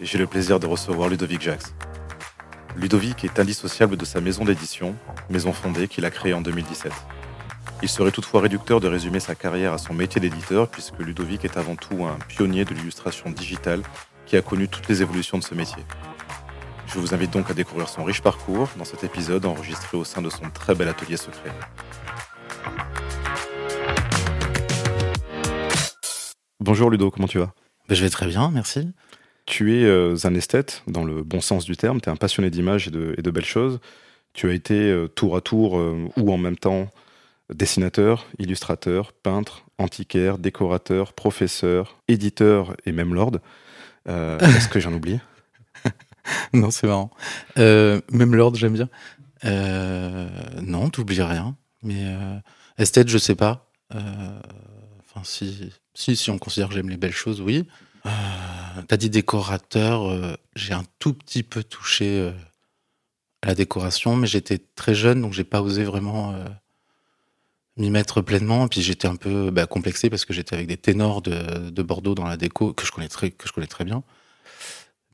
j'ai le plaisir de recevoir Ludovic Jax. Ludovic est indissociable de sa maison d'édition, maison fondée qu'il a créée en 2017. Il serait toutefois réducteur de résumer sa carrière à son métier d'éditeur, puisque Ludovic est avant tout un pionnier de l'illustration digitale qui a connu toutes les évolutions de ce métier. Je vous invite donc à découvrir son riche parcours dans cet épisode enregistré au sein de son très bel atelier secret. Bonjour Ludo, comment tu vas? Ben, je vais très bien, merci. Tu es euh, un esthète, dans le bon sens du terme, tu es un passionné d'images et de, et de belles choses. Tu as été euh, tour à tour euh, ou en même temps dessinateur, illustrateur, peintre, antiquaire, décorateur, professeur, éditeur et même lord. Euh, Est-ce que j'en oublie? Non, c'est marrant. Euh, même Lord, j'aime bien. Euh, non, t'oublies rien. Mais esthète, je sais pas. Enfin, si, si, si on considère que j'aime les belles choses, oui. Euh, T'as dit décorateur. euh, J'ai un tout petit peu touché euh, à la décoration, mais j'étais très jeune, donc j'ai pas osé vraiment m'y mettre pleinement. Et puis j'étais un peu bah, complexé parce que j'étais avec des ténors de, de Bordeaux dans la déco que je connais très, que je connais très bien.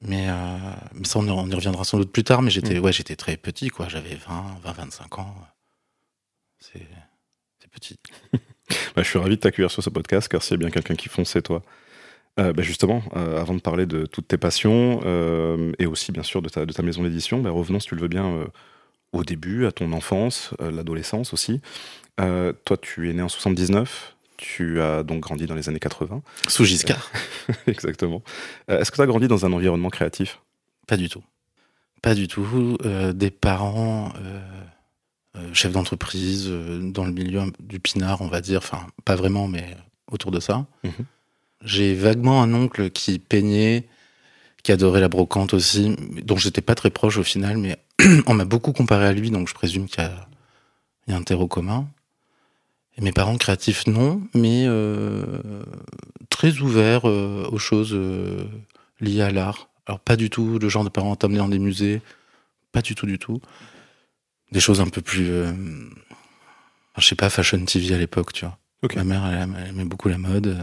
Mais, mais ça, on y, on y reviendra sans doute plus tard. Mais j'étais, ouais, j'étais très petit, quoi. J'avais 20, 20, 25 ans. C'est, c'est petit. Bah, Je suis ravi de t'accueillir sur ce podcast car s'il y a bien quelqu'un qui fonce, c'est toi. Euh, bah, justement, euh, avant de parler de toutes tes passions euh, et aussi bien sûr de ta, de ta maison d'édition, bah, revenons si tu le veux bien au début, à ton enfance, l'adolescence aussi. Toi, tu es né en 79, tu as donc grandi dans les années 80. Sous Giscard. Exactement. Est-ce que tu as grandi dans un environnement créatif? Pas du tout. Pas du tout. Des parents, chefs d'entreprise, dans le milieu du pinard, on va dire. Enfin, pas vraiment, mais autour de ça. Mhm. J'ai vaguement un oncle qui peignait, qui adorait la brocante aussi, dont j'étais pas très proche au final, mais on m'a beaucoup comparé à lui, donc je présume qu'il y a, il y a un terreau commun. Et mes parents créatifs, non, mais euh, très ouverts euh, aux choses euh, liées à l'art. Alors pas du tout le genre de parents à t'amener dans des musées, pas du tout du tout. Des choses un peu plus, je sais pas, fashion TV à l'époque, tu vois. Ma mère, elle aimait beaucoup la mode,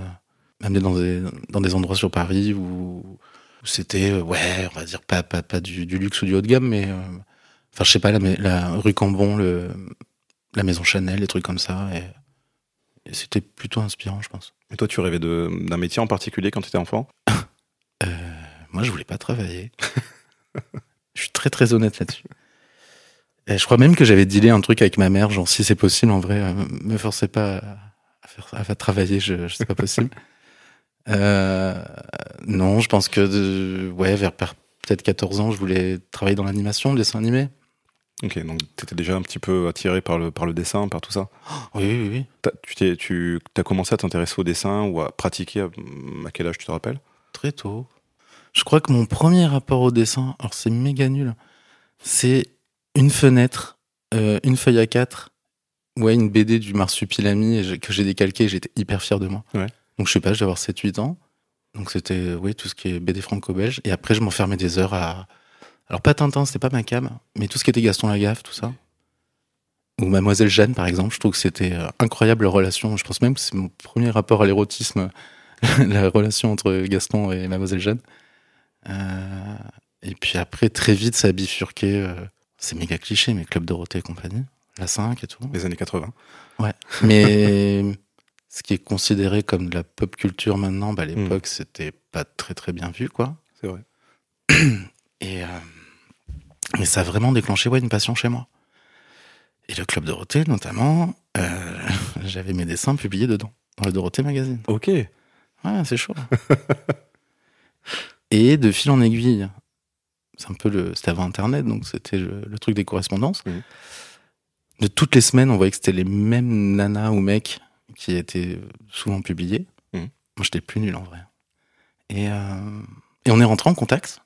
m'amener dans des, dans des endroits sur Paris où, où c'était, euh, ouais, on va dire pas, pas, pas du, du luxe ou du haut de gamme, mais, euh, enfin, je sais pas, la, rue Cambon, le, la maison Chanel, des trucs comme ça, et, et c'était plutôt inspirant, je pense. Et toi, tu rêvais d'un métier en particulier quand tu étais enfant? Euh, moi, je voulais pas travailler. je suis très très honnête là-dessus. Et je crois même que j'avais dealé un truc avec ma mère, genre si c'est possible, en vrai, me forcez pas à, faire, à faire travailler, je, je sais pas possible. Euh, non, je pense que de- ouais, vers peut-être 14 ans, je voulais travailler dans l'animation, le dessin animé. Ok, donc tu étais déjà un petit peu attiré par le, par le dessin, par tout ça? Oui, oui, oui. T'as- Tu tu as commencé à t'intéresser au dessin ou à pratiquer à, à quel âge tu te rappelles? Très tôt. Je crois que mon premier rapport au dessin, alors c'est méga nul, c'est une fenêtre, euh, une feuille à 4, ouais, une BD du Marsupilami que j'ai décalqué, j'étais hyper fier de moi. Ouais. Donc je sais pas, je devais avoir 7-8 ans. Donc c'était ouais, tout ce qui est BD franco-belge. Et après, je m'enfermais des heures à. Alors pas Tintin, c'était pas ma cam, mais tout ce qui était Gaston Lagaffe, tout ça. Ou Mademoiselle Jeanne, par exemple, je trouve que c'était euh, incroyable leur relation. Je pense même que c'est mon premier rapport à l'érotisme, la relation entre Gaston et Mademoiselle Jeanne. Euh, et puis après, très vite, ça a bifurqué. euh, c'est méga cliché, mais Club Dorothée et compagnie, la 5 et tout. Les années 80. Mais ce qui est considéré comme de la pop culture maintenant, bah, à l'époque, c'était pas très très bien vu, quoi. C'est vrai. Et, euh, et ça a vraiment déclenché ouais, une passion chez moi. Et le Club Dorothée, notamment, euh, j'avais mes dessins publiés dedans, dans le Dorothée Magazine. Ok. Ouais, c'est chaud. et de fil en aiguille, c'est un peu le. C'était avant Internet, donc c'était le, le truc des correspondances. Mhm. De toutes les semaines, on voyait que c'était les mêmes nanas ou mecs qui étaient souvent publiés. Mhm. Moi, j'étais plus nul en vrai. Et, euh, et on est rentré en contact.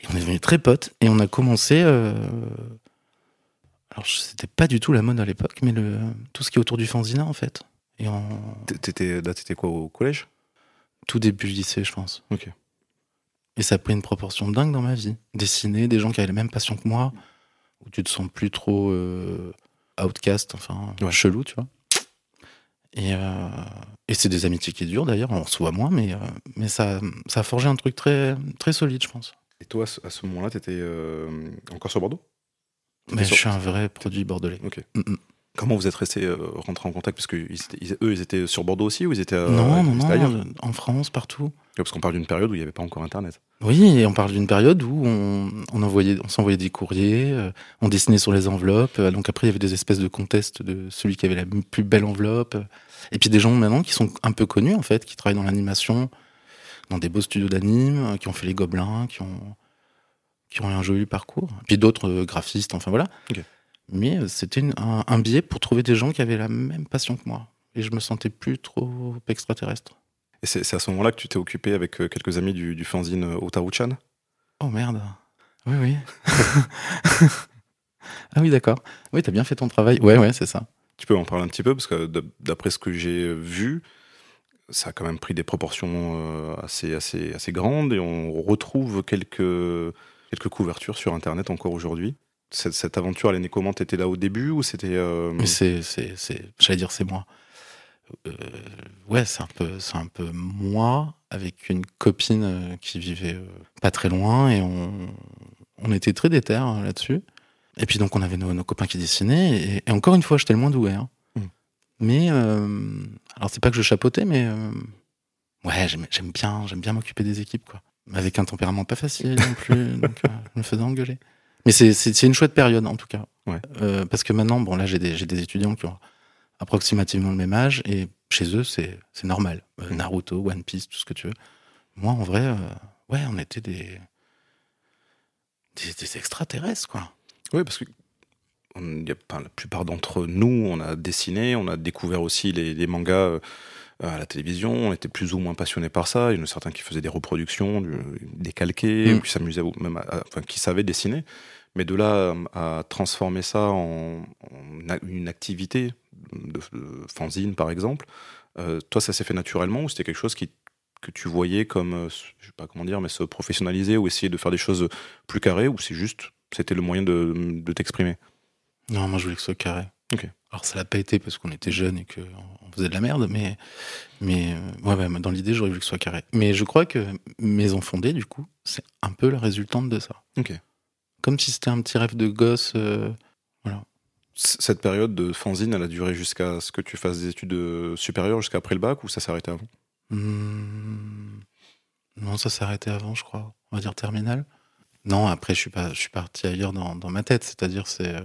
Et on est devenus très potes. Et on a commencé. euh, Alors, c'était pas du tout la mode à l'époque, mais le... tout ce qui est autour du fanzina, en fait. Et en T'étais, là, t'étais quoi au collège? Tout début lycée, je pense. Ok. Et ça a pris une proportion dingue dans ma vie. Dessiner des gens qui avaient la même passion que moi, où tu te sens plus trop euh, outcast, enfin Ouais. chelou, tu vois. Et, euh, et c'est des amitiés qui durent d'ailleurs, on se voit moins, mais, euh, mais ça, ça a forgé un truc très, très solide, je pense. Et toi, à ce- moment-là, t'étais euh, encore sur Bordeaux? Mais sur- je suis un vrai produit bordelais. Ok. Mm, mm. Comment vous êtes restés euh, rentrés en contact? Parce que ils eux, ils étaient sur Bordeaux aussi ou ils étaient, euh, non, en France, partout. Parce qu'on parle d'une période où il n'y avait pas encore Internet. Oui, et on parle d'une période où on, on envoyait, on s'envoyait des courriers, euh, on dessinait sur les enveloppes. euh, donc après, il y avait des espèces de contests de celui qui avait la plus belle enveloppe. Et puis des gens maintenant qui sont un peu connus en fait, qui travaillent dans l'animation, dans des beaux studios d'anime, qui ont fait les Gobelins, qui ont qui ont eu un joli parcours. Puis d'autres graphistes, enfin voilà. Mais euh, c'était un, un biais pour trouver des gens qui avaient la même passion que moi. Et je me sentais plus trop extraterrestre. Et c'est à ce moment-là que tu t'es occupé avec euh, quelques amis du, du fanzine euh, Otaru-chan? Oh merde. Oui, oui. ah oui, d'accord. Oui, t'as bien fait ton travail. Ouais, ouais, c'est ça. Tu peux en parler un petit peu Parce que d'après ce que j'ai vu, ça a quand même pris des proportions assez, assez, assez grandes et on retrouve quelques, quelques couvertures sur Internet encore aujourd'hui. Cette, cette aventure, elle est née comment T'étais là au début ou c'était... euh, c'est, c'est, c'est, j'allais dire, c'est moi. Euh, ouais, c'est un peu, c'est un peu moi avec une copine euh, qui vivait pas très loin et on, on était très déter hein, là-dessus. Et puis donc on avait nos, nos copains qui dessinaient et, et encore une fois, j'étais le moins doué. hein. Mm. Mais euh, alors c'est pas que je chapeautais, mais ouais, j'aime, j'aime bien, j'aime bien m'occuper des équipes quoi. Avec un tempérament pas facile non plus, donc je me faisais engueuler. Mais c'est, une chouette période en tout cas. Ouais. Euh, parce que maintenant, bon là j'ai des, des étudiants qui ont approximativement le même âge et chez eux c'est, normal. Euh, Mm. Naruto, One Piece, tout ce que tu veux. Moi en vrai, euh, ouais, on était des, des, des extraterrestres quoi. Oui, parce que on- il y a, enfin, la plupart d'entre nous, on a dessiné, on a découvert aussi les, les mangas à la télévision, on était plus ou moins passionnés par ça. Il y en a certains qui faisaient des reproductions, du- des calqués, Mm. qui s'amusaient ou même, à- à- enfin, qui savaient dessiner. Mais de là à, à transformer ça en, une activité de, de fanzine, par exemple, euh, toi, ça s'est fait naturellement ou c'était quelque chose qui que tu voyais comme, euh, je sais pas comment dire, mais se professionnaliser ou essayer de faire des choses plus carrées ou c'est juste, c'était le moyen de, de t'exprimer? Non, moi je voulais que ce soit carré. Ok. Alors ça l'a pas été parce qu'on était jeunes et qu'on on faisait de la merde, mais, mais euh, ouais, dans l'idée j'aurais voulu que ce soit carré. Mais je crois que Maison Fondée, du coup, c'est un peu la résultante de ça. Ok. Comme si c'était un petit rêve de gosse. euh, C- Cette période de fanzine, elle a duré jusqu'à ce que tu fasses des études euh, supérieures, jusqu'à après le bac, ou ça s'est arrêté avant? Hmm, non, ça s'est arrêté avant, je crois. On va dire terminale. Non, après je suis pas, je suis parti ailleurs dans, dans ma tête. C'est-à-dire, c'est, euh,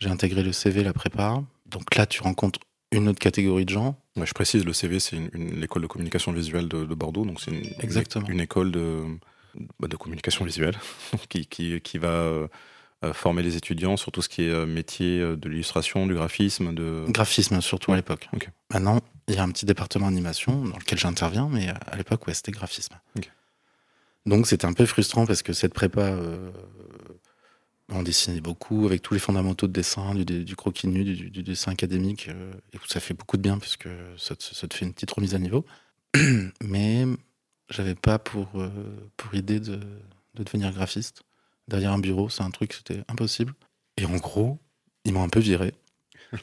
j'ai intégré le CV, la prépa. Donc là, tu rencontres une autre catégorie de gens. Ouais, Je précise, le CV, c'est l'école de communication visuelle de, de Bordeaux, donc c'est une, Exactement. une école de, de communication visuelle qui, qui, qui va euh, former les étudiants sur tout ce qui est euh, métier euh, de l'illustration, du graphisme, de... Graphisme, surtout à l'époque. Maintenant, il y a un petit département animation dans lequel j'interviens, mais à l'époque, ouais, c'était graphisme. Donc c'était un peu frustrant parce que cette prépa, euh, on dessinait beaucoup avec tous les fondamentaux de dessin, du, du croquis nu, du, du dessin académique, euh, et ça fait beaucoup de bien puisque ça te, ça te fait une petite remise à niveau. mais j'avais pas pour, euh, pour idée de, de devenir graphiste. Derrière un bureau, c'est un truc, c'était impossible. Et en gros, ils m'ont un peu viré.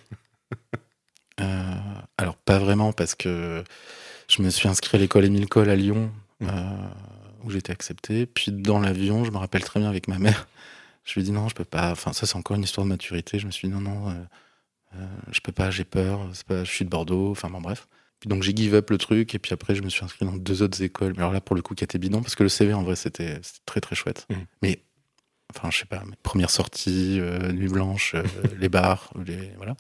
Euh, alors pas vraiment parce que je me suis inscrit à l'école Émile Cole à Lyon Mmh. euh, où j'étais accepté. Puis dans l'avion, je me rappelle très bien avec ma mère, je lui ai dit non, je peux pas. Enfin ça c'est encore une histoire de maturité. Je me suis dit non non, je peux pas, j'ai peur. Pas, je suis de Bordeaux. Enfin bon bref. Puis donc j'ai give up le truc et puis après je me suis inscrit dans deux autres écoles. Mais alors là pour le coup qui était bidon parce que le CV en vrai c'était très très chouette. Mmh. Mais enfin je sais pas, mes premières sorties, euh, nuit blanche, euh, les bars, les voilà.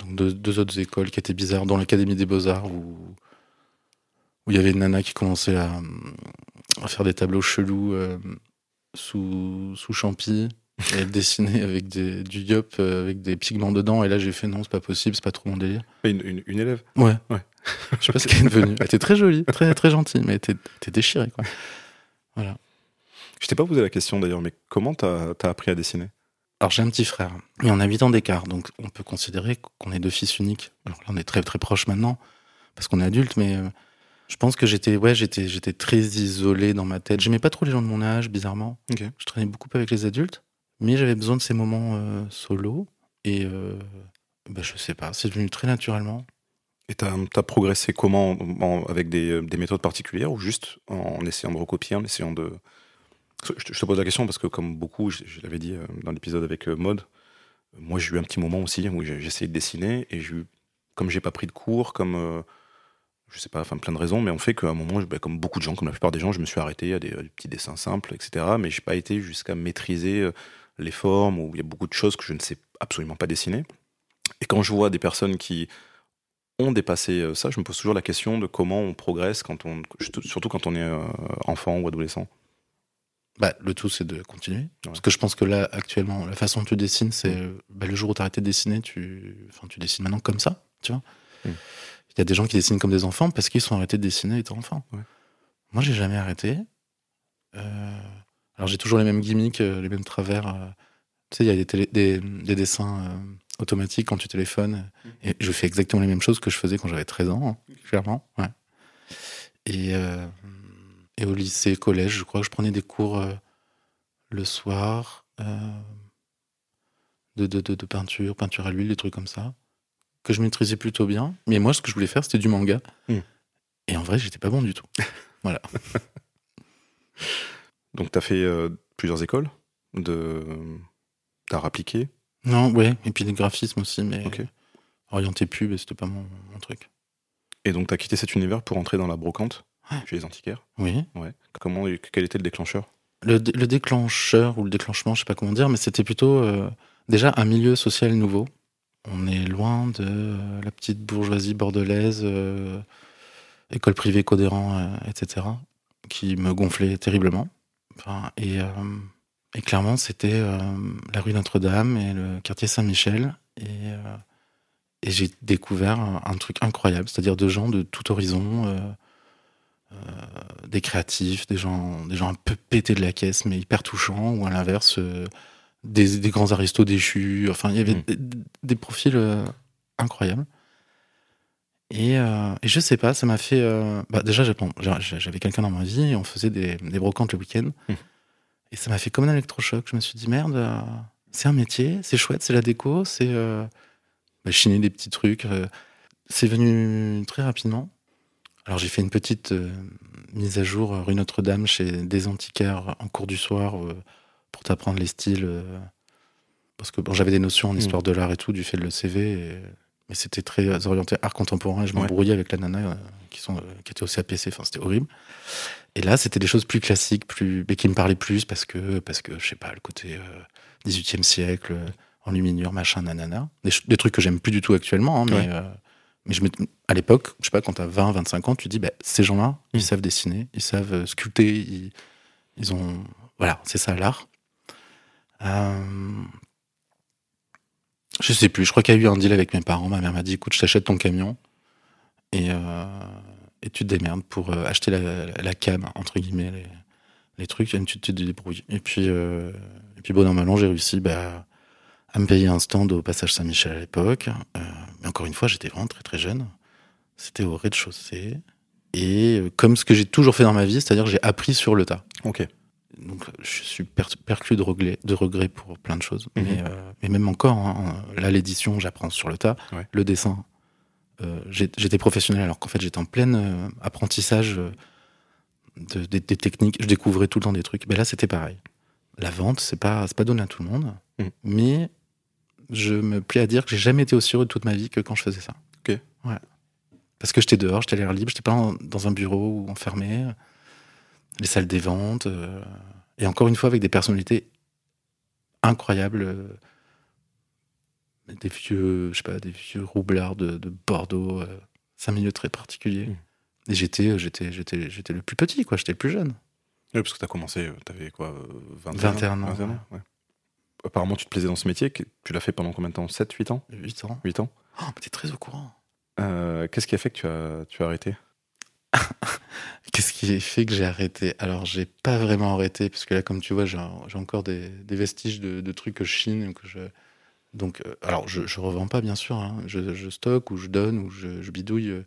Donc deux, deux autres écoles qui étaient bizarres, dans l'Académie des Beaux-Arts où où il y avait une nana qui commençait à, à faire des tableaux chelous euh, sous, sous champi. Et elle dessinait avec des, du yop euh, avec des pigments dedans. Et là, j'ai fait non, c'est pas possible, c'est pas trop mon délire. Une, une- une élève? Ouais. Ouais. Je sais pas ce qu'elle est devenue. Elle était très jolie, très, très gentille, mais elle était, déchirée, quoi. Voilà. Je t'ai pas posé la question d'ailleurs, mais comment t'as as appris à dessiner? Alors j'ai un petit frère, mais on a 8 ans d'écart, donc on peut considérer qu'on est deux fils uniques. Alors là, on est très très proches maintenant, parce qu'on est adultes, mais euh, je pense que j'étais ouais, j'étais j'étais très isolé dans ma tête. J'aimais pas trop les gens de mon âge, bizarrement. Je traînais beaucoup avec les adultes, mais j'avais besoin de ces moments euh, solo, et euh, bah, je sais pas, c'est devenu très naturellement. Et t'as as progressé comment en- Avec des, des méthodes particulières ou juste en essayant de recopier, en essayant de. Je te, pose la question parce que, comme beaucoup, je, l'avais dit euh, dans l'épisode avec euh, euh, moi j'ai eu un petit moment aussi où j'ai essayé de dessiner et j'ai eu, comme j'ai pas pris de cours, comme. euh, je sais pas, enfin plein de raisons, mais on fait qu'à un moment, bah, comme beaucoup de gens, comme la plupart des gens, je me suis arrêté à des, petits dessins simples, etc. Mais j'ai pas été jusqu'à maîtriser euh, les formes, où il y a beaucoup de choses que je ne sais absolument pas dessiner. Et quand je vois des personnes qui ont dépassé euh, ça, je me pose toujours la question de comment on progresse quand on, surtout quand on est euh, enfant ou adolescent. Bah, le tout, c'est de continuer. Parce que je pense que là, actuellement, la façon dont tu dessines, c'est euh, bah, le jour où tu arrêté de dessiner, tu, enfin, tu dessines maintenant comme ça, tu vois. Mm. Il y a des gens qui dessinent comme des enfants parce qu'ils sont arrêtés de dessiner étant enfants. Ouais. Moi, j'ai jamais arrêté. Euh, alors, j'ai toujours les mêmes gimmicks, euh, les mêmes travers. euh. Tu sais, il y a des, télé- des, des dessins euh, automatiques quand tu téléphones. Et je fais exactement les mêmes choses que je faisais quand j'avais 13 ans, hein, clairement. Ouais. Et, euh, et au lycée, collège, je crois que je prenais des cours euh, le soir de, de, de, de peinture, peinture à l'huile, des trucs comme ça, que je maîtrisais plutôt bien. Mais moi, ce que je voulais faire, c'était du manga. Mm. Et en vrai, j'étais pas bon du tout. Donc, tu as fait euh, plusieurs écoles de d'art appliqué. Non, ouais, et puis des graphismes aussi, mais orienté pub, c'était pas mon, mon truc. Et donc, tu as quitté cet univers pour entrer dans la brocante Ouais. chez les antiquaires. Oui. Ouais. Comment, quel était le déclencheur? Le, dé- le déclencheur ou le déclenchement, je sais pas comment dire, mais c'était plutôt euh, déjà un milieu social nouveau. On est loin de euh, la petite bourgeoisie bordelaise, école privée Codéran, etc., qui me gonflait terriblement. Enfin, et, euh, et clairement, c'était euh, la rue Notre-Dame et le quartier Saint-Michel. Et, euh, et j'ai découvert un, un truc incroyable, c'est-à-dire de gens de tout horizon. des créatifs, des gens, des gens un peu pétés de la caisse, mais hyper touchants, ou à l'inverse, des, des grands aristos déchus. Enfin, il y avait Mm. des, des profils incroyables. Et, euh, et je sais pas, ça m'a fait. euh, bah, déjà, j'avais quelqu'un dans ma vie, on faisait des, des brocantes le week-end. Mm. Et ça m'a fait comme un électrochoc. Je me suis dit, merde, euh, c'est un métier, c'est chouette, c'est la déco, c'est bah, chiner des petits trucs. c'est venu très rapidement. Alors j'ai fait une petite mise à jour rue Notre-Dame chez des antiquaires en cours du soir pour t'apprendre les styles. parce que bon, j'avais des notions en Mm. histoire de l'art et tout du fait de l'ECV, et- mais c'était très orienté art contemporain. et Je Ouais. m'embrouillais avec la nana euh, qui, sont, euh, qui était aussi APC, enfin c'était horrible. Et là, c'était des choses plus classiques, plus, mais qui me parlaient plus parce que, parce que je sais pas, le côté euh, 18e siècle, euh, enluminure, machin, nanana. Des, trucs que j'aime plus du tout actuellement, hein, mais, Ouais. euh, mais je me, à l'époque, je sais pas, quand t'as 20, 25 ans, tu dis, bah, ces gens-là, Mm. ils savent dessiner, ils savent euh, sculpter, ils, ils ont. Voilà, c'est ça l'art. Euh, je sais plus, je crois qu'il y a eu un deal avec mes parents. Ma mère m'a dit, écoute, je t'achète ton camion et, euh, tu te démerdes pour euh, acheter la, cam, entre guillemets, les, trucs, et tu te débrouilles. Et puis, euh, et puis bon, normalement, j'ai réussi bah, à me payer un stand au passage Saint-Michel à l'époque. Mais encore une fois, j'étais vraiment très très jeune. C'était au rez-de-chaussée. Et comme ce que j'ai toujours fait dans ma vie, c'est-à-dire j'ai appris sur le tas. Ok. Donc je suis per- perclus de regrets, de pour plein de choses. Mhm. mais, euh, mais même encore, hein, là l'édition, j'apprends sur le tas. Ouais. Le dessin, euh, j'étais professionnel alors qu'en fait j'étais en plein euh, apprentissage euh, de- des, techniques. Je découvrais tout le temps des trucs. Mais là c'était pareil. La vente, c'est pas, pas donné à tout le monde. Mhm. Mais je me plais à dire que j'ai jamais été aussi heureux de toute ma vie que quand je faisais ça. Ok. Ouais. Parce que j'étais dehors, j'étais à l'air libre, j'étais pas en- dans un bureau ou enfermé. Les salles des ventes. euh, et encore une fois, avec des personnalités incroyables. euh, des vieux, je sais pas, des vieux roublards de, de Bordeaux. euh, c'est un milieu très particulier. Mm. Et j'étais, j'étais, j'étais, j'étais le plus petit, quoi. J'étais le plus jeune. Oui, parce que tu as commencé, tu avais quoi, euh, 21, 21 ans, 21 ouais. Apparemment, tu te plaisais dans ce métier. Tu l'as fait pendant combien de temps? 7, 8 ans? 8 ans. 8 ans Oh, mais t'es très au courant. Euh, Qu'est-ce qui a fait que tu as, tu as arrêté? Qu'est-ce qui fait que j'ai arrêté? Alors, j'ai pas vraiment arrêté, parce que là, comme tu vois, j'ai encore des, vestiges de, trucs que je chine. Que je... Donc, euh, alors, je, je revends pas, bien sûr. Hein. Je, stocke ou je donne ou je, bidouille, euh,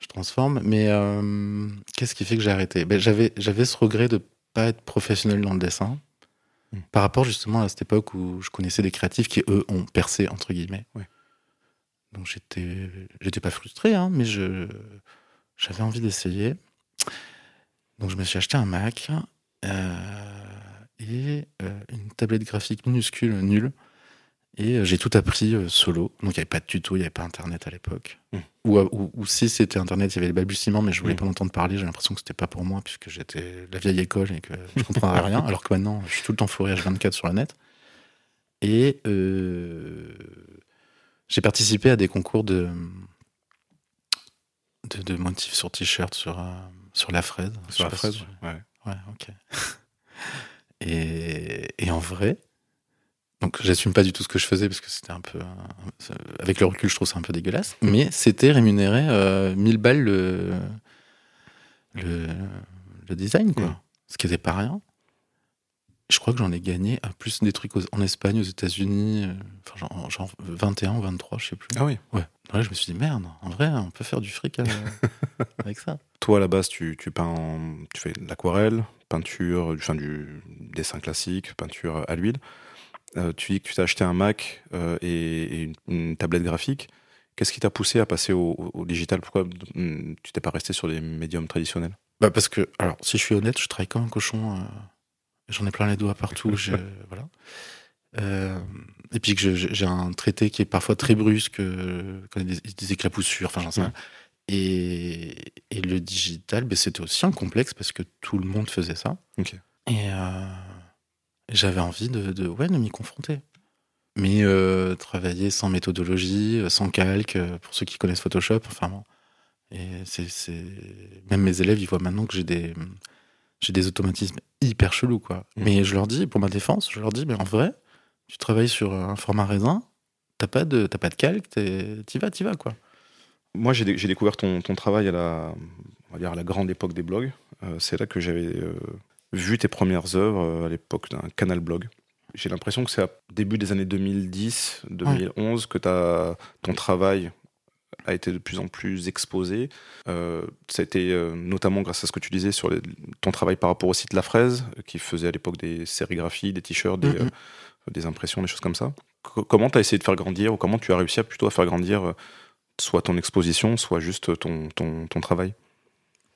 je transforme. Mais euh, qu'est-ce qui fait que j'ai arrêté? Ben, J'avais ce regret de pas être professionnel dans le dessin. Hmm. Par rapport justement à cette époque où je connaissais des créatifs qui, eux, ont percé, entre guillemets. Donc j'étais, j'étais pas frustré, hein, mais je, j'avais envie d'essayer. Donc je me suis acheté un Mac euh, et euh, une tablette graphique minuscule, nulle. Et euh, j'ai tout appris solo. Donc il n'y avait pas de tuto, il n'y avait pas Internet à l'époque. Hmm. Ou, ou, si c'était Internet, il y avait les balbutiements, mais je voulais hmm. pas l'entendre parler. J'ai l'impression que c'était pas pour moi, puisque j'étais la vieille école et que je comprenais rien. Alors que maintenant, je suis tout le temps fourré H24 sur la net. Et j'ai participé à des concours de, de, motifs sur t-shirt sur, euh, sur la fraise. Sur la fraise, ouais. Ouais, ok. et, et en vrai, donc j'assume pas du tout ce que je faisais parce que c'était un peu. avec le recul, je trouve ça un peu dégueulasse. Mais c'était rémunéré euh, 1000 balles le, le, le design, quoi. Ce qui n'était pas rien. Je crois que j'en ai gagné à plus des trucs en Espagne, aux États-Unis, euh, enfin, genre, 21 ou 23, je sais plus. Ah oui Ouais. Là, je me suis dit, merde, en vrai, on peut faire du fric euh, avec ça. Toi, à la base, tu, tu peins, tu fais de l'aquarelle, peinture, enfin, du dessin classique, peinture à l'huile. Euh, tu dis que tu t'as acheté un Mac et, une, tablette graphique. Qu'est-ce qui t'a poussé à passer au, digital? Pourquoi hmm, tu t'es pas resté sur les médiums traditionnels? Bah Parce que, alors, si je suis honnête, je travaille comme un cochon J'en ai plein les doigts partout. je, voilà. Euh, et puis que j'ai un traité qui est parfois très brusque, euh, quand il y a des, éclapoussures, enfin j'en sais rien. Et, et, le digital, ben, c'était aussi un complexe parce que tout le monde faisait ça. Et euh, j'avais envie de, de, ouais, de m'y confronter. Mais travailler sans méthodologie, sans calque, pour ceux qui connaissent Photoshop, enfin bon. Et c'est, Même mes élèves, ils voient maintenant que j'ai des, j'ai des automatismes hyper chelous, quoi. Mm. Mais je leur dis, pour ma défense, je leur dis, mais en vrai, tu travailles sur un format raisin, t'as pas de, pas de calque, t'y vas, t'y vas, quoi. Moi, j'ai, découvert ton, travail à la, on va dire à la grande époque des blogs. Euh, c'est là que j'avais euh, vu tes premières œuvres euh, à l'époque d'un canal blog. J'ai l'impression que c'est à début des années 2010, 2011 que as, ton travail a été de plus en plus exposé. Euh, ça a été euh, notamment grâce à ce que tu disais sur ton travail par rapport au site La Fraise, qui faisait à l'époque des sérigraphies, des t-shirts, des, euh, des, impressions, des choses comme ça. comment tu as essayé de faire grandir, ou comment tu as réussi à plutôt à faire grandir soit ton exposition, soit juste ton, ton, ton travail?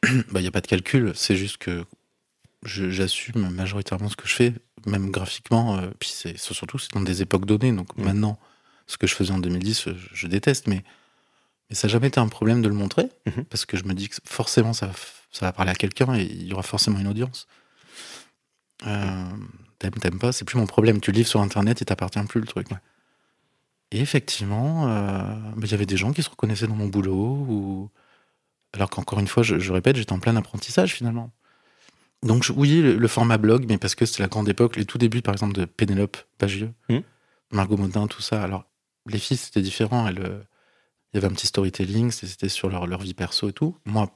Il n'y bah, a pas de calcul, c'est juste que j'assume majoritairement ce que je fais, même graphiquement. puis c'est surtout c'est dans des époques données. Donc mm. maintenant, ce que je faisais en 2010, je déteste, mais et ça n'a jamais été un problème de le montrer, mhm. parce que je me dis que forcément ça, ça va parler à quelqu'un et il y aura forcément une audience. Euh, t'aimes, t'aimes pas, c'est plus mon problème. Tu livres sur internet, il t'appartient plus le truc. Et effectivement, euh, bah, il y avait des gens qui se reconnaissaient dans mon boulot, ou... alors qu'encore une fois, je, répète, j'étais en plein apprentissage finalement. Donc oui, le, format blog, mais parce que c'était la grande époque, les tout débuts par exemple de Pénélope Bagieux, mhm. Margot Modin, tout ça. Alors les filles, c'était différent. Elles euh, il y avait un petit storytelling, c'était sur leur, leur, vie perso et tout. Moi,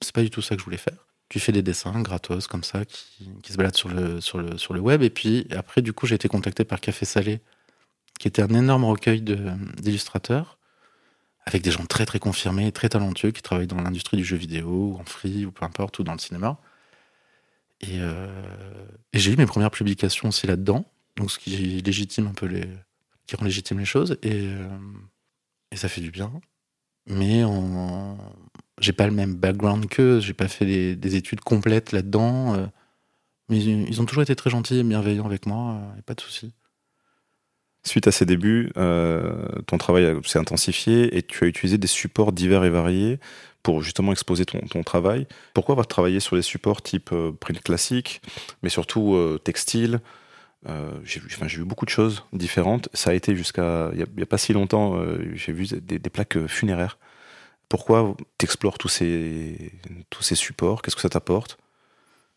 c'est pas du tout ça que je voulais faire. Tu fais des dessins gratos comme ça qui, qui se baladent sur le, sur, le, sur le web. Et puis après, du coup, j'ai été contacté par Café Salé, qui était un énorme recueil d'illustrateurs, avec des gens très très confirmés, très talentueux, qui travaillent dans l'industrie du jeu vidéo, ou en free, ou peu importe, ou dans le cinéma. Et, euh, j'ai eu mes premières publications aussi là-dedans, donc ce qui légitime un peu les, qui rend légitime les choses. Et, euh, et ça fait du bien. Mais on... j'ai pas le même background qu'eux, j'ai pas fait des, études complètes là-dedans. Euh. mais ils ont toujours été très gentils et bienveillants avec moi, euh, et pas de soucis. Suite à ces débuts, euh, ton travail s'est intensifié et tu as utilisé des supports divers et variés pour justement exposer ton, travail. Pourquoi avoir travaillé sur des supports type print classique, mais surtout textile j'ai vu, vu, beaucoup de choses différentes. Ça a été jusqu'à il n'y a, pas si longtemps, euh, j'ai vu des, plaques euh, funéraires. Pourquoi t'explores tous ces, tous ces supports? Qu'est-ce que ça t'apporte?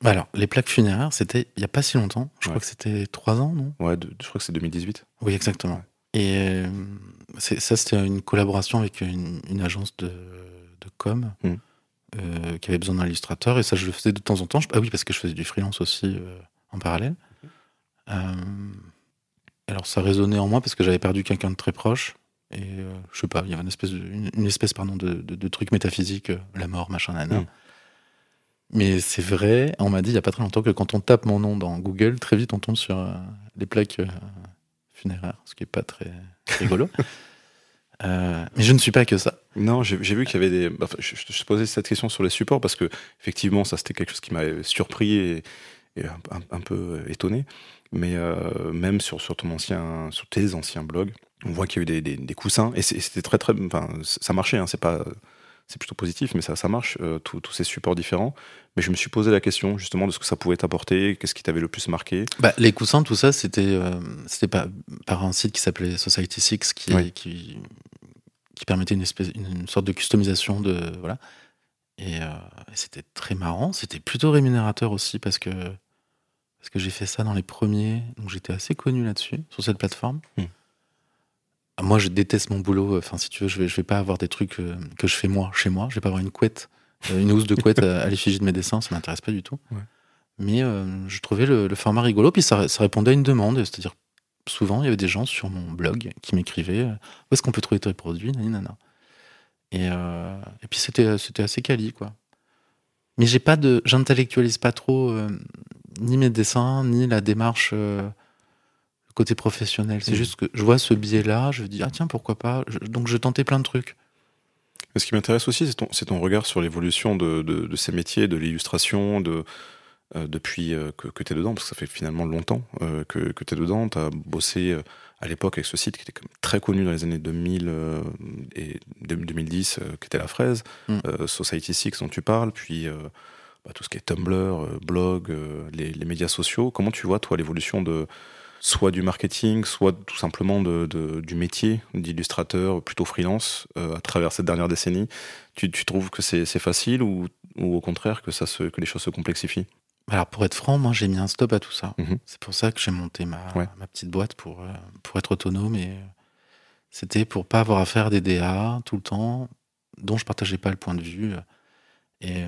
Bah alors, les plaques funéraires, c'était il n'y a pas si longtemps. Je crois que c'était trois ans, non? Ouais, je crois que c'est 2018. Oui, exactement. Et ça, c'était une collaboration avec une, agence de, de com. Hmm. euh, qui avait besoin d'un illustrateur, et ça, je le faisais de temps en temps. Je- ah oui, parce que je faisais du freelance aussi euh, en parallèle. Euh, alors, ça résonnait en moi parce que j'avais perdu quelqu'un de très proche, et euh, je sais pas, il y avait une espèce, de, une, une espèce pardon, de, de, de truc métaphysique, euh, la mort, machin, nana. Mm. Mais c'est vrai, on m'a dit il y a pas très longtemps que quand on tape mon nom dans Google, très vite on tombe sur euh, les plaques funéraires, ce qui est pas très rigolo. Mais je ne suis pas que ça. Non, j'ai vu qu'il y avait des. enfin, je, posais cette question sur les supports parce que effectivement, ça c'était quelque chose qui m'avait surpris et, et un, un- un peu étonné. Mais euh, même sur, sur ton ancien, sur tes anciens blogs, on voit qu'il y a eu des, des- des coussins et c'était très très. Enfin, ça marchait. Hein, c'est pas. C'est plutôt positif, mais ça, ça marche, euh, tous ces supports différents. Mais je me suis posé la question justement de ce que ça pouvait t'apporter, qu'est-ce qui t'avait le plus marqué. Bah, les coussins, tout ça, c'était euh, c'était par un site qui s'appelait Society Six qui, Oui. qui qui permettait une espèce une, sorte de customisation de voilà. Et, euh, et c'était très marrant. C'était plutôt rémunérateur aussi parce que parce que j'ai fait ça dans les premiers, donc j'étais assez connu là-dessus sur cette plateforme. Hmm. Ah, Moi, je déteste mon boulot. Enfin, si tu veux, je vais, je vais pas avoir des trucs euh, que je fais moi, chez moi. Je vais pas avoir une couette, euh, une housse de couette à, à l'effigie de mes dessins. Ça m'intéresse pas du tout. Ouais. Mais euh, je trouvais le, le format rigolo. Puis ça, ça répondait à une demande. C'est-à-dire, souvent, il y avait des gens sur mon blog qui m'écrivaient euh, Où est-ce qu'on peut trouver tes produits Nani, nana. Et, euh, et puis, c'était assez quali, quoi. Mais j'ai pas de, j'intellectualise pas trop euh, ni mes dessins, ni la démarche euh, côté professionnel. C'est Mhm. juste que je vois ce biais-là, je me dis, ah tiens, pourquoi pas? Je- donc je tentais plein de trucs. Mais ce qui m'intéresse aussi, c'est ton, ton regard sur l'évolution de, de- de ces métiers, de l'illustration, de, euh, depuis euh, que, tu es dedans, parce que ça fait finalement longtemps euh, que, tu es dedans. Tu as bossé à l'époque avec ce site qui était quand même très connu dans les années 2000 euh, et 2010, euh, qui était La Fraise, Mm. euh, Society Six dont tu parles, puis bah, tout ce qui est Tumblr, euh, blog, euh, les, les médias sociaux. Comment tu vois, toi, l'évolution de soit du marketing, soit tout simplement de, de- du métier d'illustrateur plutôt freelance euh, à travers cette dernière décennie? Tu, tu trouves que c'est facile ou, ou au contraire que, ça se, que les choses se complexifient? Alors pour être franc, moi j'ai mis un stop à tout ça. Mhm. C'est pour ça que j'ai monté ma, Ouais. ma petite boîte pour, pour être autonome. Et c'était pour pas avoir à faire des DA tout le temps, dont je partageais pas le point de vue. Et euh,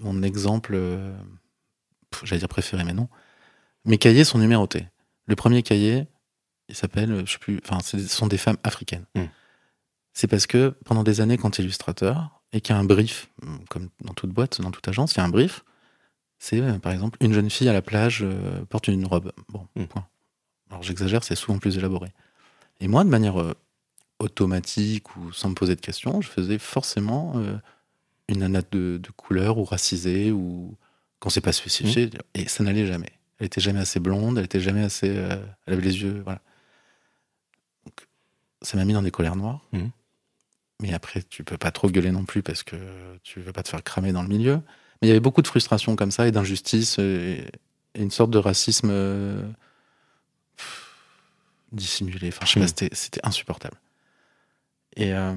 mon exemple, euh, j'allais dire préféré, mais non. Mes cahiers sont numérotés. Le premier cahier, il s'appelle, euh, je sais plus, enfin, ce sont des femmes africaines. Mm. C'est parce que pendant des années, quand tu es illustrateur et qu'il y a un brief, hum, comme dans toute boîte, dans toute agence, il y a un brief, c'est euh, par exemple une jeune fille à la plage porte une robe. Bon, Mm. point. Alors j'exagère, c'est souvent plus élaboré. Et moi, de manière automatique ou sans me poser de questions, je faisais forcément une nana de, de couleur ou racisée ou quand c'est pas spécifié. Et ça n'allait jamais. Elle était jamais assez blonde, elle était jamais assez. euh, elle avait les yeux. Voilà. Donc, ça m'a mis dans des colères noires. Mhm. Mais après, tu peux pas trop gueuler non plus parce que tu veux pas te faire cramer dans le milieu. Mais il y avait beaucoup de frustration comme ça et d'injustice et, et une sorte de racisme euh, pff, dissimulé. Enfin, je sais pas, c'était- c'était insupportable. Et euh,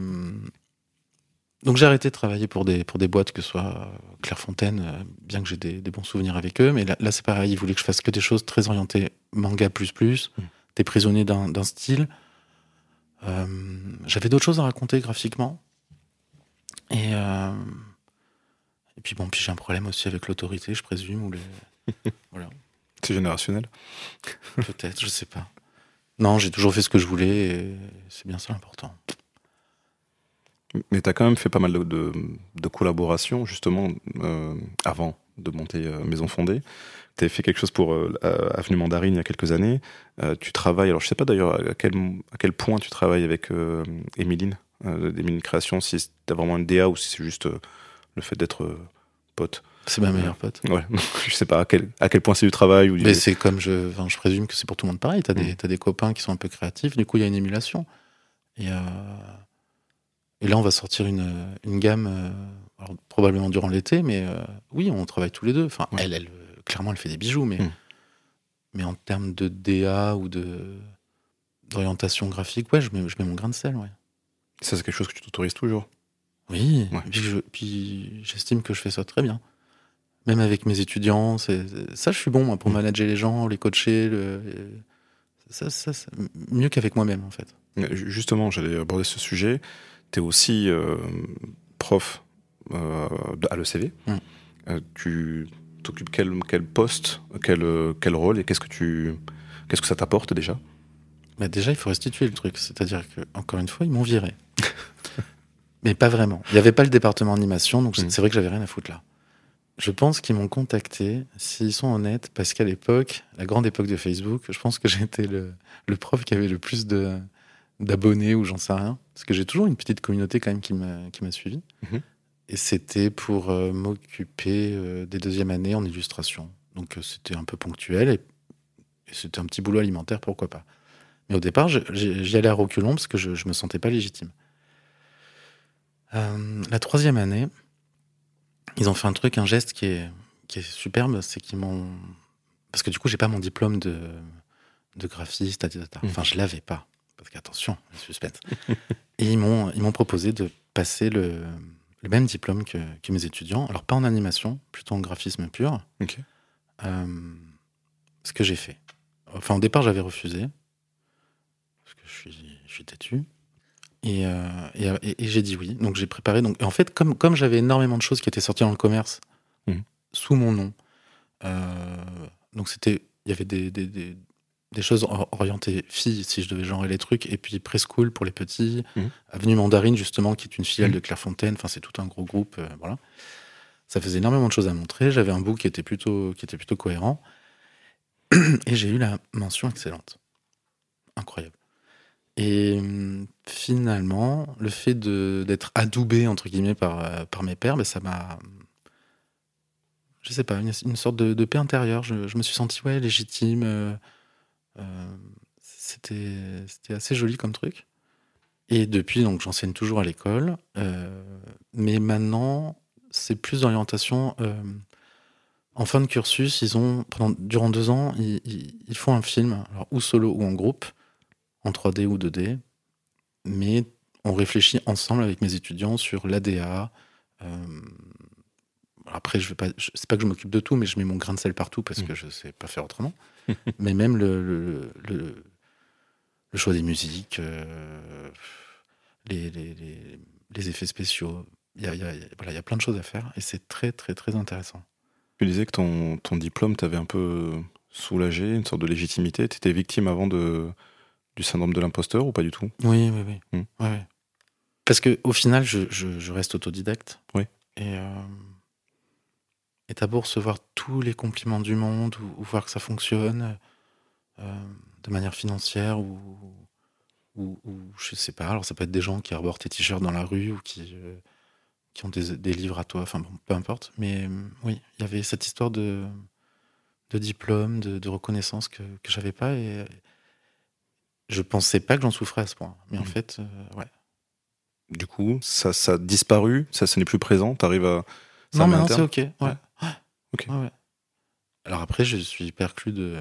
donc j'ai arrêté de travailler pour des, pour des boîtes, que ce soit euh, Clairefontaine, euh, bien que j'ai des, des bons souvenirs avec eux. Mais là, là, c'est pareil, ils voulaient que je fasse que des choses très orientées manga plus plus. Mm. T'es prisonnier d'un d'un style. Euh, J'avais d'autres choses à raconter graphiquement. Et, euh, et puis bon, puis j'ai un problème aussi avec l'autorité, je présume, ou les... voilà, C'est générationnel. peut-être, je sais pas. Non, j'ai toujours fait ce que je voulais, et c'est bien ça l'important. Mais tu as quand même fait pas mal de, de, de collaborations, justement, euh, avant de monter euh, Maison Fondée. Tu as fait quelque chose pour euh, Avenue Mandarine il y a quelques années. Tu travailles, alors je sais pas d'ailleurs à quel, à quel point tu travailles avec Émiline, d'Émiline Création, si tu as vraiment une DA ou si c'est juste le fait d'être pote. C'est ma meilleure pote. Ouais, je sais pas à quel, à quel point c'est du travail. Ou du... Mais c'est comme je, enfin, je présume que c'est pour tout le monde pareil. T'as des, Mm. t'as des copains qui sont un peu créatifs, du coup il y a une émulation. Et, et là on va sortir une, une gamme, euh, alors, probablement durant l'été, mais euh, oui, on travaille tous les deux. Enfin, Ouais. elle, elle, euh, clairement, elle fait des bijoux, mais, Mm. mais en termes de DA ou de d'orientation graphique, ouais, je mets, je mets mon grain de sel, ouais. Ça, c'est quelque chose que tu t'autorises toujours. Oui, Ouais. puis, je- puis j'estime que je fais ça très bien. Même avec mes étudiants, c'est, ça je suis bon moi, pour Mm. manager les gens, les coacher, le- ça, ça, ça- mieux qu'avec moi-même en fait. Justement, j'allais aborder ce sujet. Tu es aussi euh, prof à l'ECV. Mm. tu t'occupes quel, quel poste, quel, quel rôle et qu'est-ce que tu qu'est-ce que ça t'apporte déjà? Bah Déjà, il faut restituer le truc. C'est-à-dire que, encore une fois, ils m'ont viré. Mais pas vraiment. Il n'y avait pas le département animation, donc Mm. c'est vrai que j'avais rien à foutre là. Je pense qu'ils m'ont contacté, s'ils sont honnêtes, parce qu'à l'époque, la grande époque de Facebook, je pense que j'étais le, le prof qui avait le plus de d'abonnés ou j'en sais rien. Parce que j'ai toujours une petite communauté quand même qui m'a suivi. Mhm. Et c'était pour euh, m'occuper euh, des deuxièmes années en illustration. Donc euh, c'était un peu ponctuel et, et c'était un petit boulot alimentaire, pourquoi pas. Mais au départ, j'y allais à reculons parce que je, je me sentais pas légitime. La troisième année, ils ont fait un truc, un geste qui est, qui est superbe, c'est qu'ils m'ont... Parce que du coup, j'ai pas mon diplôme de, de graphiste, etc. Mhm. Enfin, je l'avais pas. Parce qu'attention, suspense. Et ils m'ont, ils m'ont proposé de passer le, le même diplôme que, que mes étudiants. Alors, pas en animation, plutôt en graphisme pur. Ok. Euh, ce que j'ai fait. Enfin, au départ, j'avais refusé. Parce que je suis, je suis têtu. Et, euh, et, et- et j'ai dit oui. Donc, j'ai préparé. Donc, en fait, comme, comme j'avais énormément de choses qui étaient sorties dans le commerce Mhm. sous mon nom, euh, donc c'était. Il y avait des, des, des, des choses or- orientées filles, si je devais genrer les trucs, et puis preschool pour les petits, Mhm. Avenue Mandarine, justement, qui est une filiale Mhm. de Clairefontaine. Enfin, c'est tout un gros groupe. euh, voilà. Ça faisait énormément de choses à montrer. J'avais un book qui était plutôt, qui était plutôt cohérent. Et j'ai eu la mention excellente. Incroyable. Et hum, finalement, le fait d'être adoubé, entre guillemets, par, euh, par mes pères, ben, ça m'a. Je sais pas, une, une sorte de, de paix intérieure. Je, je me suis senti ouais, légitime. euh, C'était c'était assez joli comme truc. Et depuis, donc, j'enseigne toujours à l'école. euh, mais maintenant, c'est plus d'orientation. euh, en fin de cursus, ils ont, pendant, durant deux ans, ils, ils- ils font un film, alors, ou solo ou en groupe, en 3D ou 2D. Mais on réfléchit ensemble avec mes étudiants sur l'ADA. euh, après, je vais pas, c'est pas que je m'occupe de tout, mais je mets mon grain de sel partout parce Mm. que je sais pas faire autrement. mais même le, le, le- le choix des musiques, euh, les, les, les- les effets spéciaux. Il y a, il y a- voilà, il y a plein de choses à faire et c'est très, très, très intéressant. Tu disais que ton, ton diplôme t'avait un peu soulagé, une sorte de légitimité. Tu étais victime avant de, du syndrome de l'imposteur ou pas du tout? Oui, oui, oui. Mm. Ouais, ouais. Parce que au final, je, je- je reste autodidacte. Oui. Et euh, et t'as beau recevoir tous les compliments du monde ou, ou voir que ça fonctionne euh, de manière financière ou, ou, ou je sais pas. Alors ça peut être des gens qui arborent tes t-shirts dans la rue ou qui euh, qui ont des, des livres à toi. Enfin bon, peu importe. Mais euh, oui, il y avait cette histoire de de diplôme, de, de reconnaissance que que j'avais pas et je pensais pas que j'en souffrais à ce point. Mais en Mhm. fait, ouais. Du coup, ça, ça a disparu, ça, ça n'est plus présent. Tu arrives à. ça Non, maintenant c'est ok. Ouais. Ouais. Ok. Ouais, ouais. Alors après, je suis perclus de,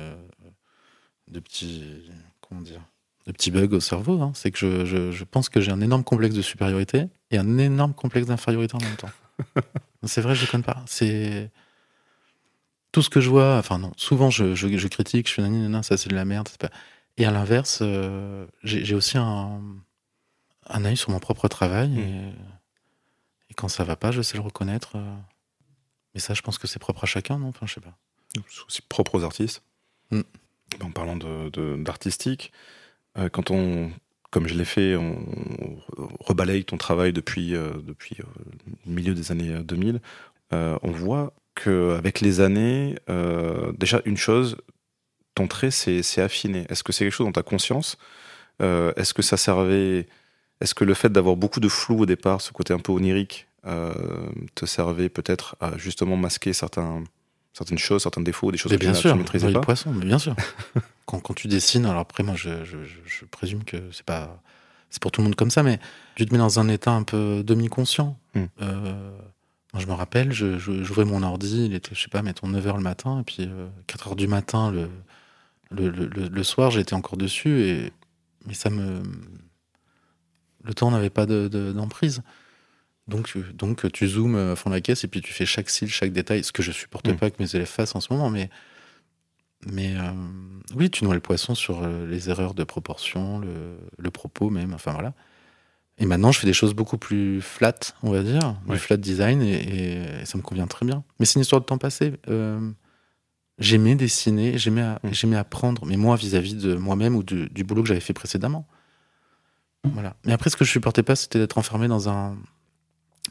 de petits, comment dire, de petits bugs au cerveau. hein. C'est que je, je, je pense que j'ai un énorme complexe de supériorité et un énorme complexe d'infériorité en même temps. c'est vrai, je déconne pas. C'est tout ce que je vois. Enfin non, souvent je, je, je critique, je fais non, ça c'est de la merde. c'est Pas... Et à l'inverse, euh, j'ai aussi un, un œil sur mon propre travail. Et, et quand ça va pas, je sais le reconnaître. euh. Mais ça, je pense que c'est propre à chacun, non? Enfin, je sais pas. C'est aussi propre aux artistes. Mm. En parlant de- de- d'artistique, euh, quand on, comme je l'ai fait, on, on rebalaye ton travail depuis, euh, depuis euh, le milieu des années euh, 2000, euh, on voit qu'avec les années, déjà une chose, ton trait s'est affiné. Est-ce que c'est quelque chose dont tu as conscience Est-ce que ça servait. Est-ce que le fait d'avoir beaucoup de flou au départ, ce côté un peu onirique, te servait peut-être à justement masquer certains, certaines choses, certains défauts, des choses Mais que bien tu ne sûr, maîtrisais oui, pas poisson, mais bien sûr. quand, quand tu dessines, alors après, moi, je, je, je- je présume que c'est pas. C'est pour tout le monde comme ça, mais tu te mets dans un état un peu demi-conscient. Mm. Euh, moi, je me rappelle, je- j'ouvrais mon ordi, il était, je sais pas, mettons 9h le matin, et puis euh, 4h du matin le, le, le- le- le soir, j'étais encore dessus, et, mais ça me. Le temps n'avait pas de- de- d'emprise. Donc, tu- donc, tu zoomes à fond la caisse, et puis tu fais chaque cils, chaque détail, ce que je supporte Mm. pas que mes élèves fassent en ce moment, mais. Mais euh, oui, tu noies le poisson sur euh, les erreurs de proportion, le, le propos même, enfin voilà. Et maintenant, je fais des choses beaucoup plus flat, on va dire, Ouais. du flat design, et, et ça me convient très bien. Mais c'est une histoire de temps passé. Euh, j'aimais dessiner, j'aimais, à- Mm. j'aimais apprendre, mais moi, vis-à-vis de moi-même ou du, du boulot que j'avais fait précédemment. Voilà. Mais après, ce que je supportais pas, c'était d'être enfermé dans un,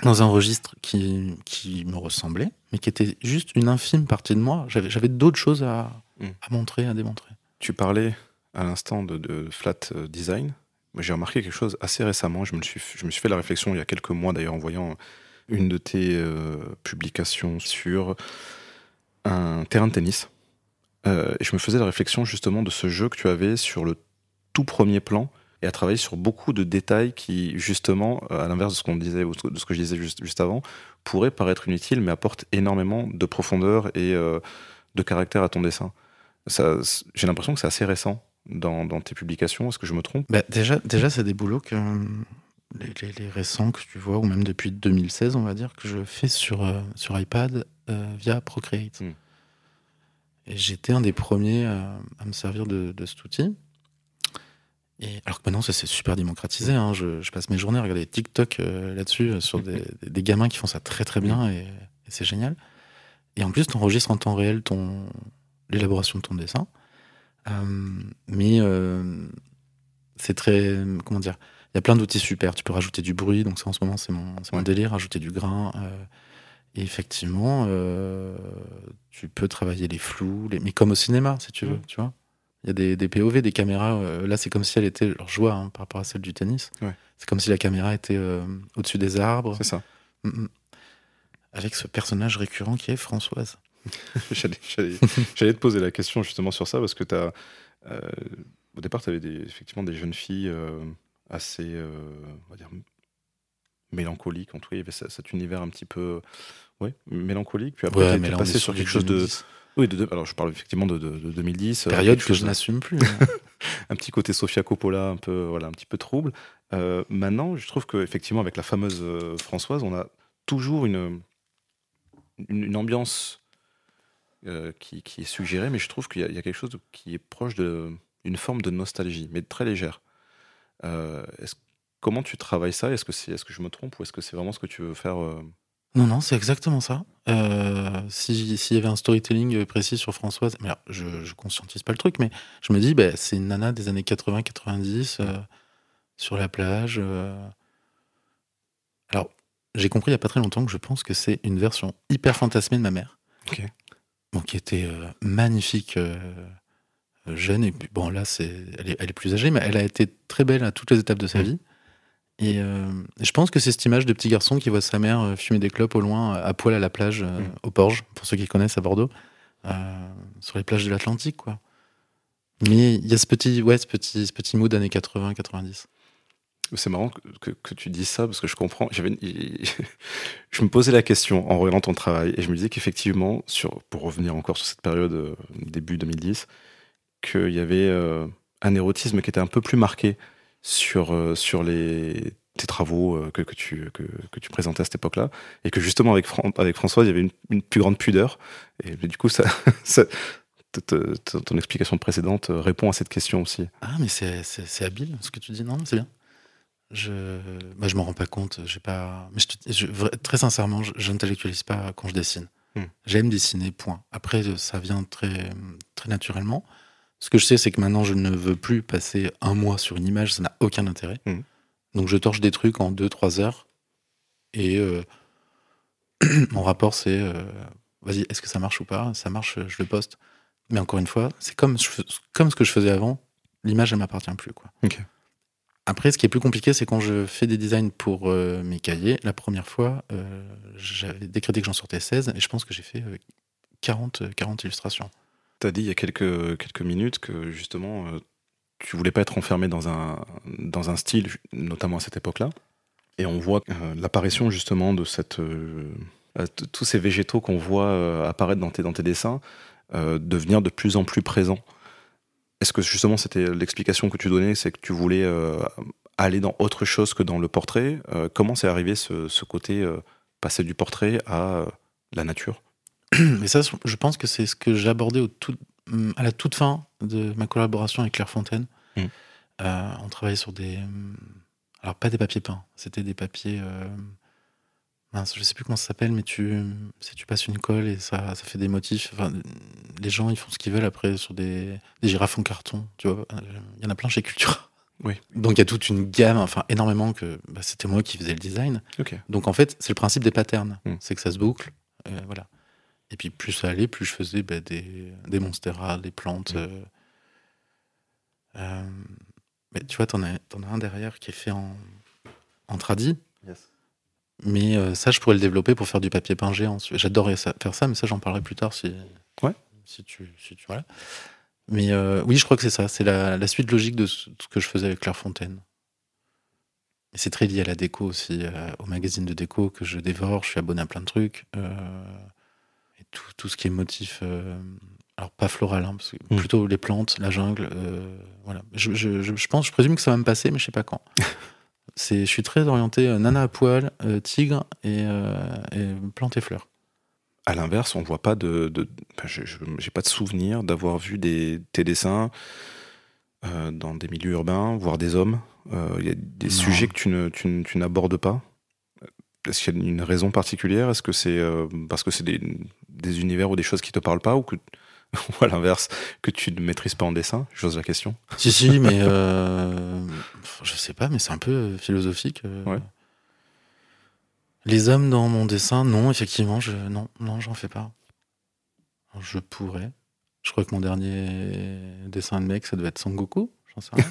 dans un registre qui, qui me ressemblait, mais qui était juste une infime partie de moi. J'avais, d'autres choses à, Mm. à montrer, à démontrer. Tu parlais à l'instant de, de flat euh, design. J'ai remarqué quelque chose assez récemment. Je me, suis, je me suis fait la réflexion il y a quelques mois d'ailleurs en voyant une de tes euh, publications sur un terrain de tennis. Euh, et je me faisais la réflexion justement de ce jeu que tu avais sur le tout premier plan et à travailler sur beaucoup de détails qui, justement, euh, à l'inverse de ce qu'on disait de ce que je disais juste, juste avant, pourraient paraître inutiles mais apportent énormément de profondeur et euh, de caractère à ton dessin. J'ai l'impression que c'est assez récent dans, dans tes publications. Est-ce que je me trompe? Bah, déjà, déjà c'est des boulots que les, les- les récents que tu vois, ou même depuis 2016, on va dire, que je fais sur, euh, sur iPad euh, via Procreate. Mm. Et j'étais un des premiers à, à me servir de, de cet outil. Et, alors que maintenant, ça c'est super démocratisé. hein. Je, je passe mes journées à regarder TikTok euh, là-dessus, euh, sur des, des- des gamins qui font ça très très bien, et, et c'est génial. Et en plus, tu enregistres en temps réel ton l'élaboration de ton dessin. Euh, mais c'est très. Comment dire Il y a plein d'outils super. Tu peux rajouter du bruit, donc ça en ce moment, c'est mon, délire, rajouter du grain. et effectivement, tu peux travailler les flous, les... mais comme au cinéma, si tu veux, Mm. tu vois. Il y a des, des POV, des caméras. euh, là, c'est comme si elle était. Je vois hein, par rapport à celle du tennis. Ouais. C'est comme si la caméra était euh, au-dessus des arbres. C'est ça. Mm, mm. Avec ce personnage récurrent qui est Françoise. J'allais te poser la question justement sur ça parce que as, euh, au départ, tu avais des, effectivement des jeunes filles assez, on va dire, mélancoliques. En tout cas, il y avait ce- cet univers un petit peu ouais, mélancolique. Puis après, Ouais, on est passé sur quelque chose de. 2010. Oui, de, de- alors je parle effectivement de, de- de 2010. euh, Période que je n'assume plus. un petit côté Sofia Coppola un peu voilà un petit peu trouble Euh, maintenant je trouve que effectivement avec la fameuse euh, Françoise on a toujours une une, une ambiance euh, qui, qui est suggérée mais je trouve qu'il y, a- il y a quelque chose qui est proche de une forme de nostalgie mais très légère Euh, comment tu travailles ça? Est-ce que c'est est-ce que je me trompe ou est-ce que c'est vraiment ce que tu veux faire Non, non, c'est exactement ça. Euh, si- S'il y avait un storytelling précis sur Françoise, mais alors, je, je conscientise pas le truc, mais je me dis, bah, c'est une nana des années 80-90 euh, sur la plage. euh. Alors, j'ai compris il y a pas très longtemps que je pense que c'est une version hyper fantasmée de ma mère. Ok. Bon, qui était magnifique, jeune, et puis bon, là, c'est, elle, est, elle est plus âgée, mais elle a été très belle à toutes les étapes de sa Mhm. vie. Et euh, je pense que c'est cette image de petit garçon qui voit sa mère euh, fumer des clopes au loin, à poil à la plage, euh, Mhm. au Porge, pour ceux qui connaissent à Bordeaux, euh, sur les plages de l'Atlantique, quoi. Mais il y a ce petit, ouais, ce petit, ce petit mood années 80-90. C'est marrant que, que- que tu dises ça parce que je comprends. J'avais, je me posais la question en regardant ton travail et je me disais qu'effectivement, sur, pour revenir encore sur cette période euh, début 2010, qu'il y avait euh, un érotisme qui était un peu plus marqué sur, euh, sur les, tes travaux euh, que, que, tu, que, que tu présentais à cette époque-là et que justement avec, Fran- avec Françoise, il y avait une, une plus grande pudeur. Et du coup, ça, ton explication précédente euh, répond à cette question aussi. Ah, mais c'est, habile ce que tu dis. Non, c'est bien. Je, bah, je m'en rends pas compte. Pas. Mais je je- très sincèrement, je, je n'intellectualise pas quand je dessine. Hmm. J'aime dessiner. Point. Après, ça vient très, très naturellement. Ce que je sais, c'est que maintenant, je ne veux plus passer un mois sur une image. Ça n'a aucun intérêt. Hmm. Donc, je torche des trucs en 2-3 heures. Et euh, mon rapport, c'est euh, vas-y, est-ce que ça marche ou pas? Ça marche, je le poste. Mais encore une fois, c'est comme, je comme ce que je faisais avant. L'image, elle m'appartient plus. Quoi. Après, ce qui est plus compliqué, c'est quand je fais des designs pour euh, mes cahiers. La première fois, euh, j'avais décrété que j'en sortais 16 et je pense que j'ai fait euh, 40, euh, 40 illustrations. Tu dit il y a quelques, minutes que justement, euh, tu voulais pas être enfermé dans un, style, notamment à cette époque-là. Et on voit euh, l'apparition justement de euh, tous ces végétaux qu'on voit apparaître dans tes, dessins devenir de plus en plus présents. Est-ce que justement c'était l'explication que tu donnais, c'est que tu voulais aller dans autre chose que dans le portrait? Comment c'est arrivé ce, ce côté passer du portrait à la nature? Mais ça, je pense que c'est ce que j'abordais à la toute fin de ma collaboration avec Claire Fontaine. Mm. Euh, on travaillait sur des. hum, Alors, pas des papiers peints, c'était des papiers. Euh, mince, je sais plus comment ça s'appelle, mais tu, si tu passes une colle et ça, ça fait des motifs. Enfin, les gens, ils font ce qu'ils veulent après sur des, des girafes en carton. Tu vois, il y en a plein chez Cultura. Oui. Donc il y a toute une gamme, enfin énormément que bah, c'était moi qui faisais le design. Donc en fait, c'est le principe des patterns. Mm. C'est que ça se boucle. euh, voilà. Et puis plus ça allait, plus je faisais bah, des, des monstera, des plantes. Euh, euh, mais tu vois, t'en as, un derrière qui est fait en, en tradi. Mais euh, ça, je pourrais le développer pour faire du papier peint géant. J'adorerais faire ça, mais ça, j'en parlerai plus tard si, Ouais. si tu. Si tu voilà. Mais oui, je crois que c'est ça. C'est la, la suite logique de ce que je faisais avec Clairefontaine. Et c'est très lié à la déco aussi, au magazine de déco que je dévore. Je suis abonné à plein de trucs. euh, tout, tout ce qui est motif. euh, alors, pas floral, hein, parce que Mm. plutôt les plantes, la jungle. euh, voilà. Je, je- je- je pense, je présume que ça va me passer, mais je sais pas quand. Je suis très orienté euh, nana à poil, tigre et, et plantes et fleurs. À l'inverse, on voit pas de. de j'ai pas de souvenir d'avoir vu des, tes dessins euh, dans des milieux urbains, voire des hommes. Euh, Il y a des Non. sujets que tu, ne, tu, ne- tu n'abordes pas? Est-ce qu'il y a une raison particulière? Est-ce que c'est euh, parce que c'est des, des univers ou des choses qui te parlent pas ou que ou à l'inverse que tu ne maîtrises pas en dessin? J'ose la question. Si, si, mais euh, je sais pas, mais c'est un peu euh, philosophique. euh. Ouais. Les hommes dans mon dessin, non, effectivement, je, non, non, j'en fais pas. Je pourrais. Je crois que mon dernier dessin de mec, ça devait être Sangoku, j'en sais rien.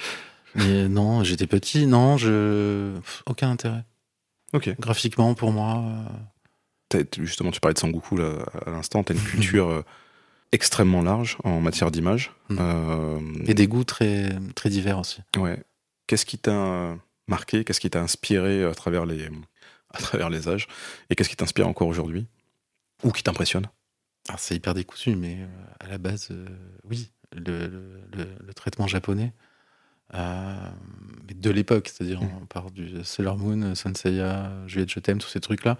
mais non, j'étais petit, non, je, aucun intérêt. Ok. Graphiquement, pour moi, euh, T'as- Justement, tu parlais de Sangoku là, à l'instant. Tu as une culture euh, extrêmement large en matière d'image. Mm. Euh, et des goûts très, très divers aussi. Ouais. Qu'est-ce qui t'a marqué? Qu'est-ce qui t'a inspiré à travers les, à travers les âges? Et qu'est-ce qui t'inspire encore aujourd'hui? Ou qui t'impressionne? Alors, c'est hyper décousu, mais à la base, euh, oui, le, le- le- le traitement japonais euh, mais de l'époque, c'est-à-dire Mm. on part du Sailor Moon, Senseiya, Juliette Je t'aime, tous ces trucs-là,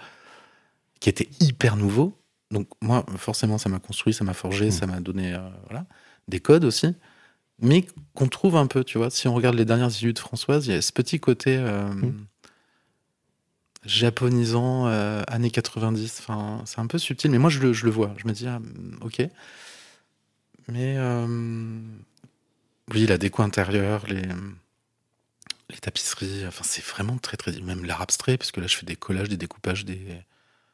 qui étaient hyper nouveaux. Donc moi, forcément, ça m'a construit, ça m'a forgé, Mm. ça m'a donné euh, voilà, des codes aussi, mais qu'on trouve un peu, tu vois. Si on regarde les dernières issues de Françoise, il y a ce petit côté euh, Mm. japonisant, euh, années 90. Enfin, c'est un peu subtil, mais moi, je le, je le vois. Je me dis, ah, ok. Mais euh, oui, la déco intérieure, les, les tapisseries, enfin, c'est vraiment très, très. Même l'art abstrait, parce que là, je fais des collages, des découpages, des.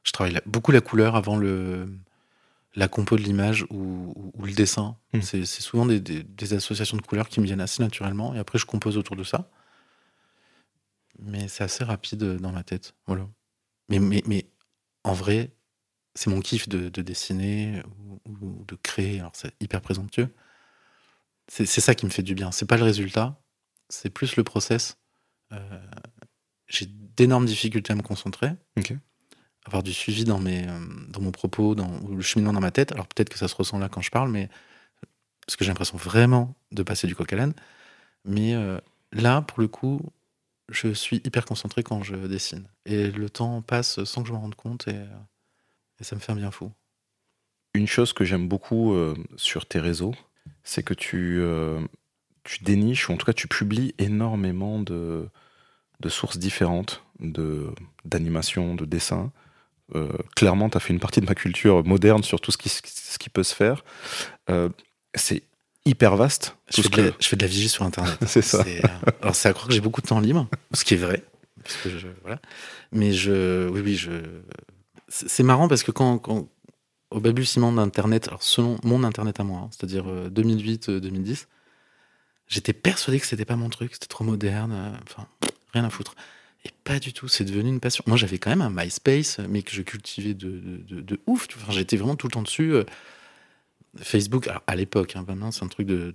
Je travaille beaucoup la couleur avant le la compo de l'image ou, ou- ou le dessin. Mm. C'est souvent des, des- des associations de couleurs qui me viennent assez naturellement, et après, je compose autour de ça. Mais c'est assez rapide dans ma tête. Voilà. Mais, mais, mais en vrai, c'est mon kiff de, de dessiner ou, ou de créer. Alors, c'est hyper présomptueux. C'est c'est ça qui me fait du bien. C'est pas le résultat, c'est plus le process. Euh, J'ai d'énormes difficultés à me concentrer, Ok. avoir du suivi dans, mes, euh, dans mon propos, dans ou le cheminement dans ma tête. Alors, peut-être que ça se ressent là quand je parle, mais parce que j'ai l'impression vraiment de passer du coq à l'âne. Mais euh, là, pour le coup, je suis hyper concentré quand je dessine. Et le temps passe sans que je m'en rende compte et, et ça me fait un bien fou. Une chose que j'aime beaucoup euh, sur tes réseaux, c'est que tu, euh, tu déniches, ou en tout cas tu publies énormément de, de sources différentes de, d'animation, de dessin. Euh, clairement, tu as fait une partie de ma culture moderne sur tout ce qui, ce qui peut se faire. Euh, c'est hyper vaste. Je fais, de la, je fais de la vigie sur Internet. C'est ça. Euh, alors, c'est à croire que j'ai beaucoup de temps libre, ce qui est vrai. Parce que je, voilà. Mais je, oui, oui, je. C'est c'est marrant parce que quand, quand- au balbutiement d'Internet, alors selon mon Internet à moi, hein, c'est-à-dire 2008-2010, j'étais persuadé que c'était pas mon truc, c'était trop moderne, euh, enfin, rien à foutre. Et pas du tout, c'est devenu une passion. Moi, j'avais quand même un MySpace, mais que je cultivais de, de, de- de ouf. Enfin, j'étais vraiment tout le temps dessus. euh, Facebook, alors, à l'époque, hein, maintenant, c'est un truc de,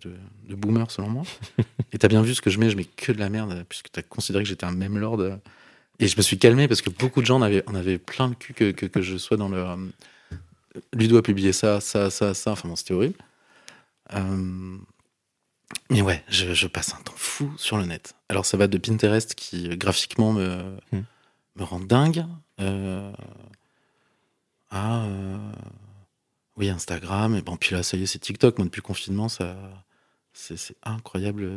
boomer selon moi. Et t'as bien vu ce que je mets, je mets que de la merde, puisque t'as considéré que j'étais un même lord. Et je me suis calmé parce que beaucoup de gens en avaient, en avaient plein le cul que, que, que je sois dans le. euh, Ludo a publié ça, ça, ça, ça. Enfin bon, c'était horrible. Euh, mais ouais, je, je passe un temps fou sur le net. Alors ça va de Pinterest qui euh, graphiquement me, Hmm. me rend dingue euh, à euh, oui Instagram et bon puis là ça y est c'est TikTok. Moi depuis le confinement ça c'est c'est incroyable.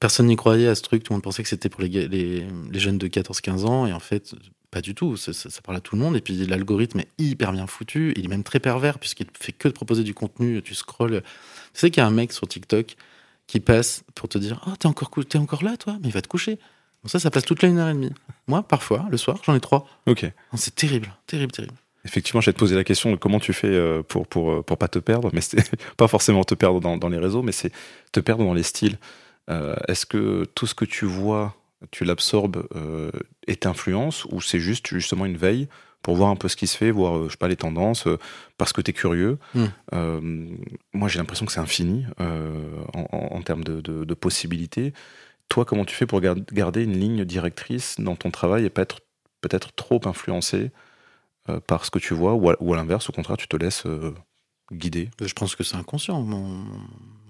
personne n'y croyait à ce truc. Tout le monde pensait que c'était pour les, les, les, jeunes de 14-15 ans. Et en fait, pas du tout. Ça, ça, parle à tout le monde. Et puis l'algorithme est hyper bien foutu. Il est même très pervers puisqu'il fait que de proposer du contenu. Tu scrolls. Tu sais qu'il y a un mec sur TikTok qui passe pour te dire Oh, t'es encore, es encore là, toi Mais il va te coucher. Bon, ça, ça passe toute la une heure et demie. Moi, parfois, le soir, j'en ai trois. Ok. C'est terrible, terrible, terrible. Effectivement, j'allais te poser la question de comment tu fais euh, pour, pour, pour pas te perdre, mais pas forcément te perdre dans, dans les réseaux, mais c'est te perdre dans les styles. Euh, Est-ce que tout ce que tu vois, tu l'absorbes euh, et t'influence, ou c'est juste justement une veille pour voir un peu ce qui se fait, voir, euh, je sais pas, les tendances, euh, parce que tu es curieux. Mm. Euh, moi, j'ai l'impression que c'est infini euh, en, en, en, termes de, de, de, possibilités. Toi, comment tu fais pour garder une ligne directrice dans ton travail et pas être peut-être trop influencé euh, par ce que tu vois, ou à, l'inverse, au contraire, tu te laisses euh, guider? Je pense que c'est inconscient. Mon,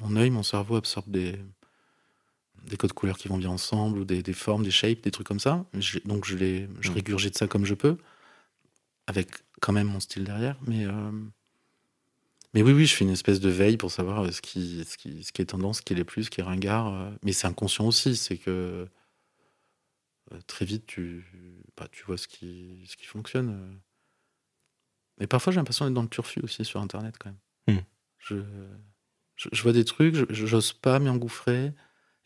mon œil, mon cerveau absorbe des, des codes couleurs qui vont bien ensemble, ou des, des formes, des shapes, des trucs comme ça. Je, donc je, les, je Mm. régurgite ça comme je peux, avec quand même mon style derrière. Mais, euh, mais oui, oui, je fais une espèce de veille pour savoir ce qui, ce qui, ce qui est tendance, ce qui est les plus, ce qui est ringard. euh. Mais c'est inconscient aussi, c'est que euh, très vite, tu, bah, tu vois ce qui, ce qui fonctionne. Mais parfois, j'ai l'impression d'être dans le turfu aussi sur Internet quand même. Mm. Je, je, je vois des trucs, je- j'ose pas m'y engouffrer.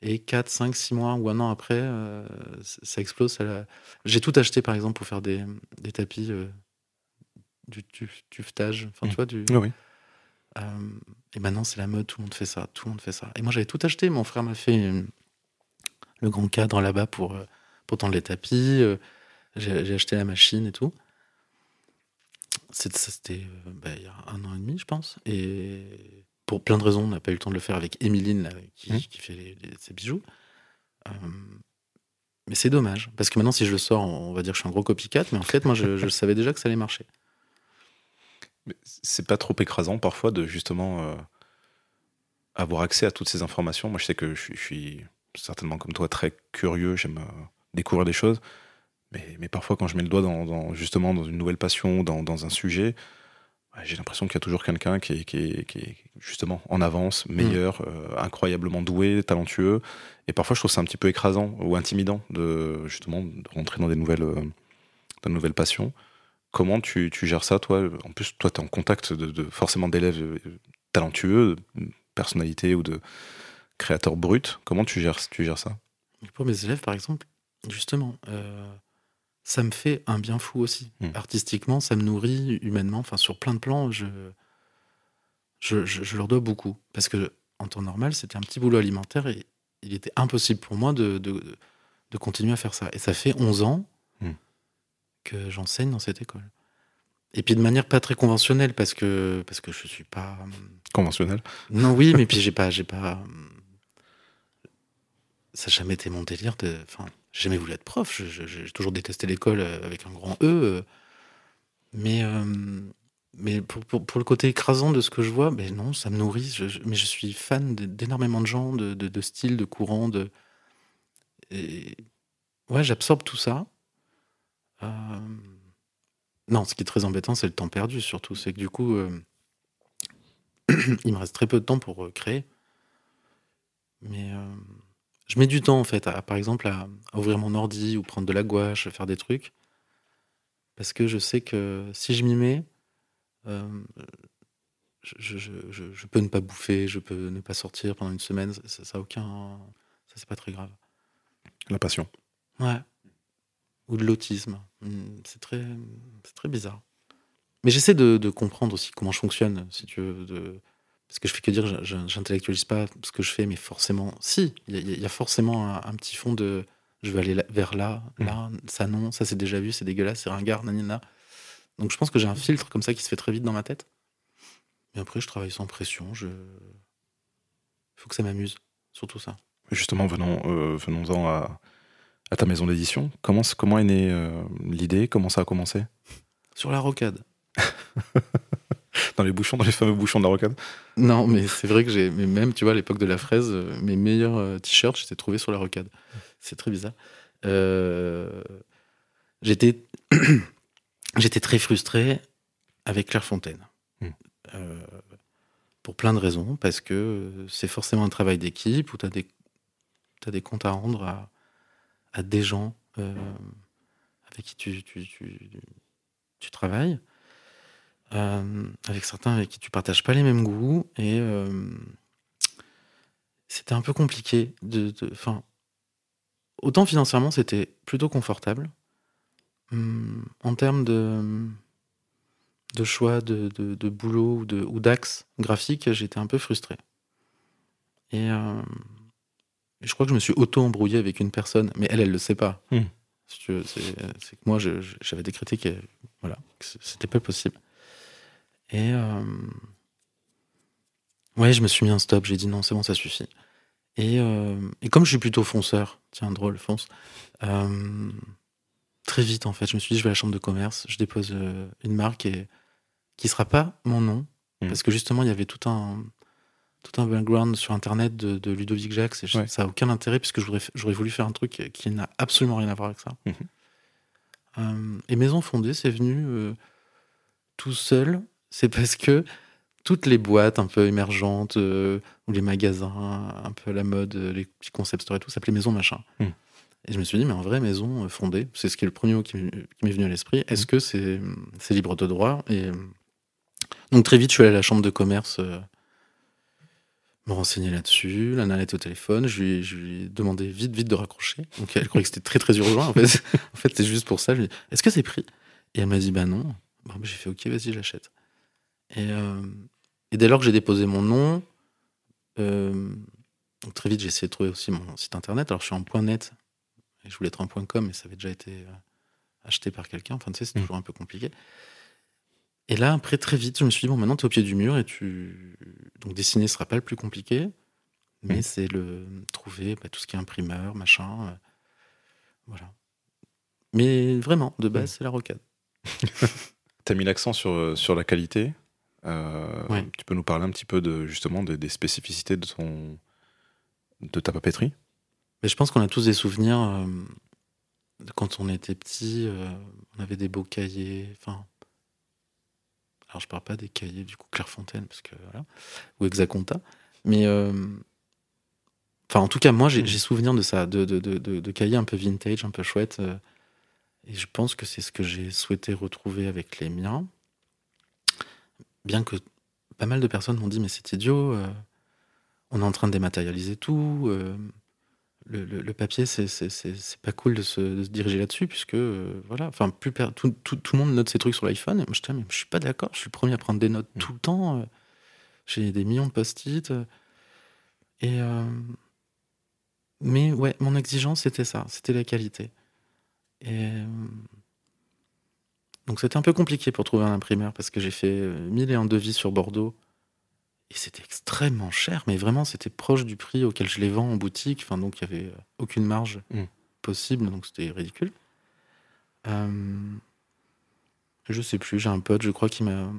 Et 4, 5, 6 mois ou un an après, euh, ça explose. la- J'ai tout acheté, par exemple, pour faire des, des tapis, euh, du tuf- tuvetage. Enfin, Mm. tu vois, du, Oui, oui. euh, et maintenant, c'est la mode, tout le monde fait ça, tout le monde fait ça. Et moi, j'avais tout acheté. Mon frère m'a fait euh, le grand cadre là-bas pour, pour tendre les tapis. J'ai acheté la machine et tout. C'était bah, il y a un an et demi, je pense. Et pour plein de raisons, on n'a pas eu le temps de le faire avec Émiline, là, qui, Mmh. qui fait les- les- ses bijoux. Euh, mais c'est dommage. Parce que maintenant, si je le sors, on va dire que je suis un gros copycat. Mais en fait, moi, je, je savais déjà que ça allait marcher. C'est pas trop écrasant parfois de justement euh, avoir accès à toutes ces informations. Moi, je sais que je suis, je suis certainement comme toi très curieux, j'aime euh, découvrir des choses. Mais, mais parfois, quand je mets le doigt dans, dans- justement dans une nouvelle passion, dans, dans un sujet, j'ai l'impression qu'il y a toujours quelqu'un qui est, qui, est, qui est justement en avance, meilleur, euh, incroyablement doué, talentueux. Et parfois, je trouve ça un petit peu écrasant ou intimidant de justement de rentrer dans des nouvelles, euh, dans de nouvelles passions. Comment tu, tu gères ça, toi? En plus, toi, tu es en contact de, de forcément d'élèves euh, talentueux, de personnalités ou de créateurs bruts. Comment tu gères, tu gères ça? Pour mes élèves, par exemple, justement, euh, ça me fait un bien fou aussi. Mm. Artistiquement, ça me nourrit humainement. Enfin, sur plein de plans, je, je, je- je leur dois beaucoup. Parce que en temps normal, c'était un petit boulot alimentaire et il était impossible pour moi de, de, de continuer à faire ça. Et ça fait 11 ans Mm. que j'enseigne dans cette école. Et puis de manière pas très conventionnelle, parce que, parce que je suis pas. Conventionnel Non, oui, mais puis j'ai pas, pas. Ça n'a jamais été mon délire de. Enfin, j'ai jamais voulu être prof. J'ai toujours détesté l'école euh, avec un grand E. euh. Mais, euh, mais pour, pour, le côté écrasant de ce que je vois, non, ça me nourrit. Mais je suis fan d'énormément de gens, de, de, de styles, de courants. De... Ouais, j'absorbe tout ça. Non, ce qui est très embêtant, c'est le temps perdu, surtout. C'est que du coup, il me reste très peu de temps pour créer. Mais je mets du temps, en fait, à, par exemple, à, à ouvrir mon ordi ou prendre de la gouache, faire des trucs. Parce que je sais que si je m'y mets, euh, je, je- je- je- je peux ne pas bouffer, je peux ne pas sortir pendant une semaine. Ça, ça a aucun. Ça, c'est pas très grave. La passion. Ouais. Ou de l'autisme. Hmm, C'est très, c'est très bizarre. Mais j'essaie de, de comprendre aussi comment je fonctionne, si tu veux. De... Parce que je fais que dire, j'intellectualise pas ce que je fais, mais forcément, si, il y, a- il y a forcément un, un petit fond de je veux aller là- vers là, là, ça non, ça c'est déjà vu, c'est dégueulasse, c'est ringard, nanana. Donc je pense que j'ai un filtre comme ça qui se fait très vite dans ma tête. Mais après, je travaille sans pression, je. faut que ça m'amuse, surtout ça. Justement, euh, venons-en à, à ta maison d'édition. Comment, comment est née euh, l'idée? Comment ça a commencé? Sur la rocade. Dans les bouchons, dans les fameux bouchons de la rocade Non, mais c'est vrai que j'ai, même, tu vois, à l'époque de la fraise, euh, mes meilleurs euh, t-shirts, ai trouvés sur la rocade. C'est très bizarre. Euh, j'étais, j'étais très frustré avec Clairefontaine. Mm. Euh, pour plein de raisons, parce que c'est forcément un travail d'équipe où tu as des, as des comptes à rendre à, à des gens euh, avec qui tu, tu, tu, tu travailles, euh, avec certains avec qui tu partages pas les mêmes goûts, et euh, c'était un peu compliqué. De, enfin, autant financièrement, c'était plutôt confortable. Hum, en termes de, de choix de, de, de boulot ou de- ou d'axe graphique, j'étais un peu frustré. Et euh, je crois que je me suis auto-embrouillé avec une personne, mais elle, elle le sait pas. Hmm. Si C'est que moi, j'avais décrété que, voilà, c'était pas possible. Et euh, ouais, je me suis mis un stop. J'ai dit non, c'est bon, ça suffit. Et, euh, et comme je suis plutôt fonceur, tiens, drôle, fonce, euh, très vite, en fait, je me suis dit, je vais à la chambre de commerce, je dépose euh, une marque et qui sera pas mon nom, Mhm. parce que justement, il y avait tout un, tout un background sur Internet de, de Ludovic Jacques, et Ouais. ça a aucun intérêt, puisque j'aurais voulu faire un truc qui n'a absolument rien à voir avec ça. Mhm. Euh, et Maison Fondée, c'est venu euh, tout seul, c'est parce que toutes les boîtes un peu émergentes, euh, ou les magasins un peu à la mode, euh, les petits concept stores et tout, s'appelaient Maison Machin. Mm. Et je me suis dit, mais en vrai, maison euh, fondée, c'est ce qui est le premier mot qui m'est venu à l'esprit. Est-ce que c'est libre de droit Et donc très vite, je suis allé à la chambre de commerce euh, me renseigner là-dessus. La nana était au téléphone. Je lui, ai- je lui ai demandé vite, vite de raccrocher. Donc elle croyait que c'était très, très urgent. En fait, en fait c'est juste pour ça. Je lui ai dit, est-ce que c'est pris? Et elle m'a dit, bah non. Bon, bah, j'ai fait, ok, vas-y, je l'achète. Et, euh, et dès lors que j'ai déposé mon nom, euh, donc très vite, j'ai essayé de trouver aussi mon site internet. Alors, je suis en point .net. Et je voulais être en point .com, mais ça avait déjà été euh, acheté par quelqu'un. Enfin, tu sais, c'est Mm. toujours un peu compliqué. Et là, après, très vite, je me suis dit, bon, maintenant, tu es au pied du mur et tu. Donc, dessiner sera pas le plus compliqué, mais Mm. c'est le trouver bah, tout ce qui est imprimeur, machin. euh, voilà. Mais vraiment, de base, Mm. c'est la rocade. Tu as mis l'accent sur, sur la qualité? Euh, Ouais. Tu peux nous parler un petit peu de, justement des, des spécificités de, ton, de ta papeterie? Mais je pense qu'on a tous des souvenirs. euh, de quand on était petit, euh, on avait des beaux cahiers. Enfin. Alors, je parle pas des cahiers du coup Clairefontaine, parce que voilà. Ou Exaconta. Mais. euh, Enfin, en tout cas, moi, j'ai souvenir de ça, de, de, de, de- de cahiers un peu vintage, un peu chouette. euh, et je pense que c'est ce que j'ai souhaité retrouver avec les miens. Bien que pas mal de personnes m'ont dit, mais c'est idiot, euh, on est en train de dématérialiser tout. euh, le, le- le papier, c'est pas cool de se, de se diriger là-dessus, puisque, euh, voilà, enfin, plus tout, tout- tout le monde note ses trucs sur l'iPhone. Et moi, je, mais je suis pas d'accord, je suis le premier à prendre des notes Mm. tout le temps. J'ai des millions de post-it. et. mais ouais, mon exigence, c'était ça, c'était la qualité. Et. Donc, c'était un peu compliqué pour trouver un imprimeur, parce que j'ai fait euh, mille et un devis sur Bordeaux. Et c'était extrêmement cher, mais vraiment, c'était proche du prix auquel je les vends en boutique. Enfin, donc, il n'y avait euh, aucune marge Mm. possible, donc c'était ridicule. Euh, je sais plus, j'ai un pote, je crois, qui m'a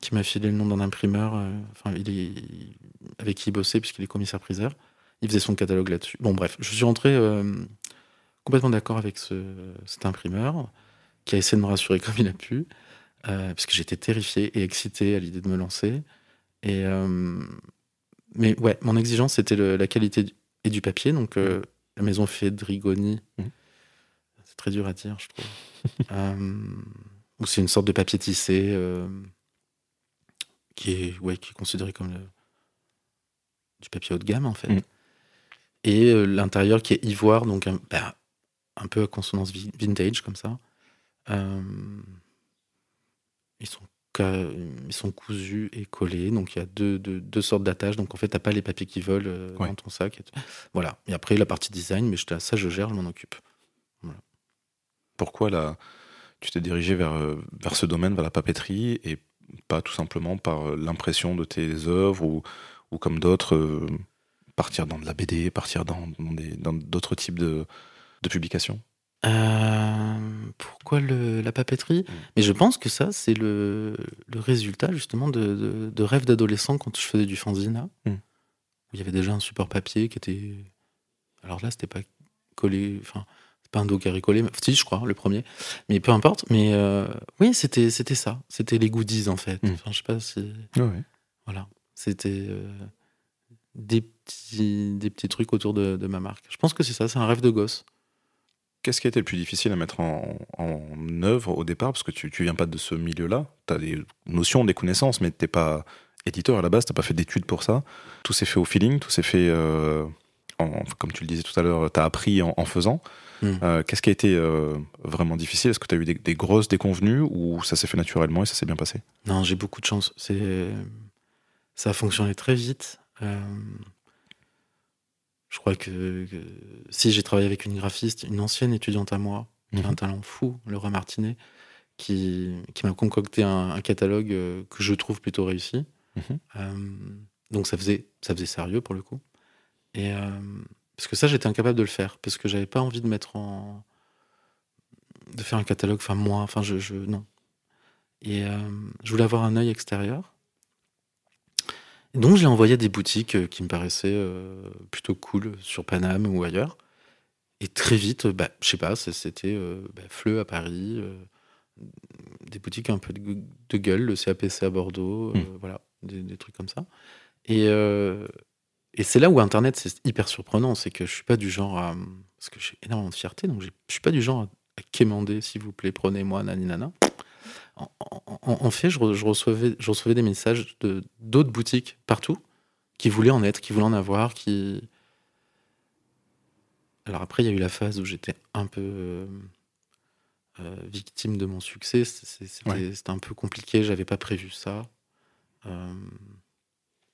qui m'a filé le nom d'un imprimeur, euh, enfin, il est, il- avec qui il bossait, puisqu'il est commissaire-priseur. Il faisait son catalogue là-dessus. Bon, bref, je suis rentré euh, complètement d'accord avec ce, cet imprimeur, qui a essayé de me rassurer comme il a pu, euh, parce que j'étais terrifié et excité à l'idée de me lancer. Et, euh, mais ouais, mon exigence, c'était la qualité du- et du papier. Donc, euh, la maison Fedrigoni, Mhm. c'est très dur à dire, je trouve. Euh, ou c'est une sorte de papier tissé qui, est, ouais, qui est considéré comme le- du papier haut de gamme, en fait. Et l'intérieur qui est ivoire, donc un, bah, un peu à consonance vi- vintage, comme ça. Euh, ils sont ils sont cousus et collés. Donc il y a deux, deux, deux sortes d'attaches. Donc en fait, t'as pas les papiers qui volent euh, Ouais. dans ton sac. et. Voilà. Et après, la partie design, mais je, ça, je gère, je m'en occupe. Pourquoi la, tu t'es dirigé vers, euh, vers ce domaine, vers la papeterie, et pas tout simplement par l'impression de tes œuvres ou, ou comme d'autres, euh, partir dans de la BD, partir dans d'autres types de, de publications? Euh, pourquoi le- la papeterie? Mais je pense que ça, c'est le, le résultat justement de, de, de rêves d'adolescent quand je faisais du fanzina. Mm. Où il y avait déjà un support papier qui était. Alors là, c'était pas collé. Enfin, c'est pas un dos carré collé. mais- Si, je crois, le premier. Mais peu importe. Mais euh, oui, c'était c'était ça. C'était les goodies en fait. Mm. Enfin, je sais pas si. Voilà. C'était. euh, des petits, des petits trucs autour de, de ma marque. Je pense que c'est ça, c'est un rêve de gosse. Qu'est-ce qui a été le plus difficile à mettre en, en œuvre au départ? Parce que tu, tu viens pas de ce milieu-là. Tu as des notions, des connaissances, mais t'es pas éditeur à la base, t'as pas fait d'études pour ça. Tout s'est fait au feeling, tout s'est fait, euh, en- comme tu le disais tout à l'heure, tu as appris en, en faisant. Mm. Euh, Qu'est-ce qui a été euh, vraiment difficile? Est-ce que tu as eu des, des grosses déconvenues ou ça s'est fait naturellement et ça s'est bien passé? Non, j'ai beaucoup de chance. Ça a fonctionné très vite. Je crois que, que si j'ai travaillé avec une graphiste, une ancienne étudiante à moi, qui a un Mhm. talent fou, Laura Martinet, qui, qui m'a concocté un, un catalogue euh, que je trouve plutôt réussi. Mhm. Euh, donc ça faisait, ça faisait sérieux pour le coup. Et euh, parce que ça, j'étais incapable de le faire parce que j'avais pas envie de mettre en, de faire un catalogue. Enfin moi, enfin je, je non. Et euh, je voulais avoir un œil extérieur. Donc j'ai envoyé à des boutiques euh, qui me paraissaient euh, plutôt cool sur Paname ou ailleurs. Et très vite, bah, je sais pas, c'était euh, bah, Fleu à Paris, euh, des boutiques un peu de, gu- de gueule, le CAPC à Bordeaux, euh, Mm. voilà, des, des trucs comme ça. Et, euh, et c'est là où Internet, c'est hyper surprenant, c'est que je suis pas du genre à... Parce que j'ai énormément de fierté, donc je suis pas du genre à, à quémander, s'il vous plaît, prenez-moi, naninana. En, en- en- en fait, je, re- je recevais, je recevais des messages de d'autres boutiques partout qui voulaient en être, qui voulaient en avoir, qui... Alors après, il y a eu la phase où j'étais un peu euh, euh, victime de mon succès. C'était Ouais. un peu compliqué, j'avais pas prévu ça. Euh,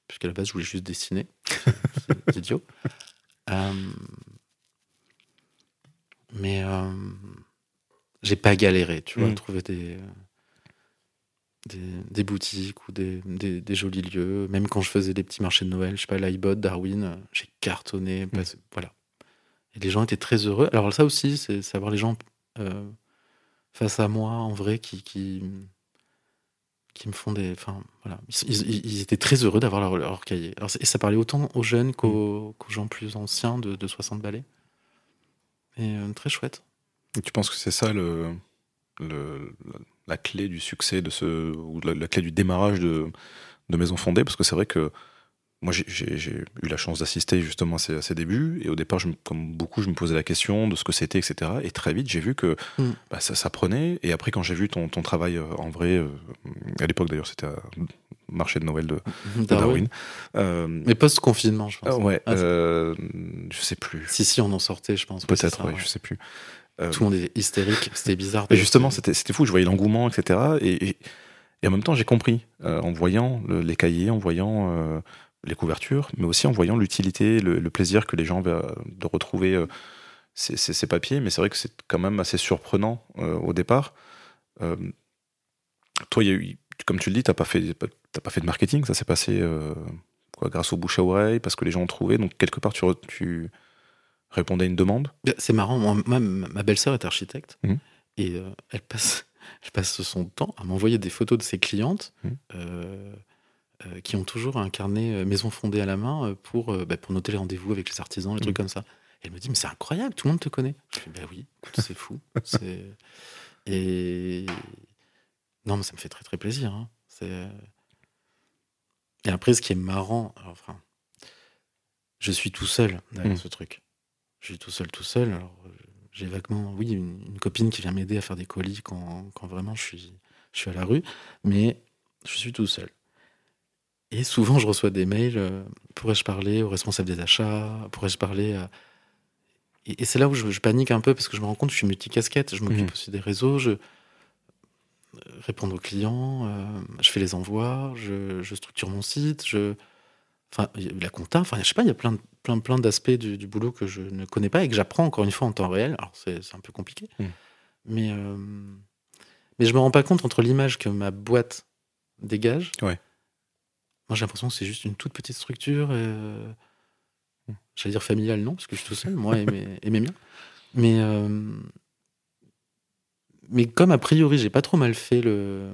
Puisqu'à la base, je voulais juste dessiner. C'est- idiot. Euh, mais j'ai pas galéré, tu vois, Mm. à trouver des, des, des boutiques ou des, des, des jolis lieux. Même quand je faisais des petits marchés de Noël, je sais pas, l'iBot, Darwin, j'ai cartonné. parce- Voilà. Et les gens étaient très heureux. Alors ça aussi, c'est savoir les gens euh, face à moi, en vrai, qui, qui, qui me font des... Enfin, voilà. Ils, ils- ils étaient très heureux d'avoir leur, leur cahier. Alors, et ça parlait autant aux jeunes qu'aux qu'aux gens plus anciens de, de 60 balais. Et euh, très chouette. Et Tu penses que c'est ça le, le- la clé du succès de ce ou la, la clé du démarrage de, de Maison Fondée Parce que c'est vrai que moi j'ai- eu la chance d'assister justement à ces, à ces débuts et au départ, je comme beaucoup, je me posais la question de ce que c'était, etc. Et très vite, j'ai vu que Mm. bah, ça, ça prenait. Et après, quand j'ai vu ton, ton travail euh, en vrai, euh, à l'époque d'ailleurs, c'était marché de Noël de, de Darwin. Euh, Mais post-confinement, je pense. ah ouais, Ah, euh, je sais plus. Si, si, on en sortait, je pense. Peut-être, ouais, ouais. je sais plus. Euh, Tout le monde était hystérique, c'était bizarre. Et justement, c'était fou, je voyais l'engouement, etc. Et, et- et en même temps, j'ai compris, euh, en voyant le- les cahiers, en voyant euh, les couvertures, mais aussi en voyant l'utilité, le, le plaisir que les gens avaient de retrouver ces, ces- ces papiers. Mais c'est vrai que c'est quand même assez surprenant au départ. Toi, y a eu, comme tu le dis, tu n'as pas, fait- pas fait de marketing, ça s'est passé quoi, grâce au bouche à oreille, parce que les gens ont trouvé. Donc, quelque part, tu répondais à une demande. C'est marrant, moi, ma belle-sœur est architecte Mhm. et euh, elle, passe, elle passe son temps à m'envoyer des photos de ses clientes Mhm. euh, euh, qui ont toujours un carnet maison fondée à la main pour, bah, pour noter les rendez-vous avec les artisans, les Mhm. trucs comme ça. Et elle me dit, mais c'est incroyable, tout le monde te connaît. Je fais, bah oui, c'est fou. Et non, mais ça me fait très très plaisir. hein. Et après, ce qui est marrant, alors, enfin, je suis tout seul derrière ce truc. Je suis tout seul, tout seul. Alors, j'ai vaguement, oui, une, une copine qui vient m'aider à faire des colis quand, quand vraiment je suis, je suis à la rue, mais je suis tout seul. Et souvent, je reçois des mails euh, pourrais-je parler au responsable des achats Pourrais-je parler à. Et, et c'est là où je, je panique un peu parce que je me rends compte que je suis multicasquette. Je m'occupe Mhm. aussi des réseaux, je euh, réponds aux clients, euh, je fais les envois, je, je structure mon site, je. Enfin, il y a la compta, enfin, je sais pas, il y a plein, plein, plein d'aspects du, du boulot que je ne connais pas et que j'apprends encore une fois en temps réel. Alors, c'est c'est un peu compliqué. Mm. Mais, euh, mais je me rends pas compte entre l'image que ma boîte dégage. Ouais. Moi, j'ai l'impression que c'est juste une toute petite structure. euh, Mm. J'allais dire familiale, non, parce que je suis tout seul, moi et mes, et mes miens. Mais, euh, mais comme a priori, j'ai pas trop mal fait le,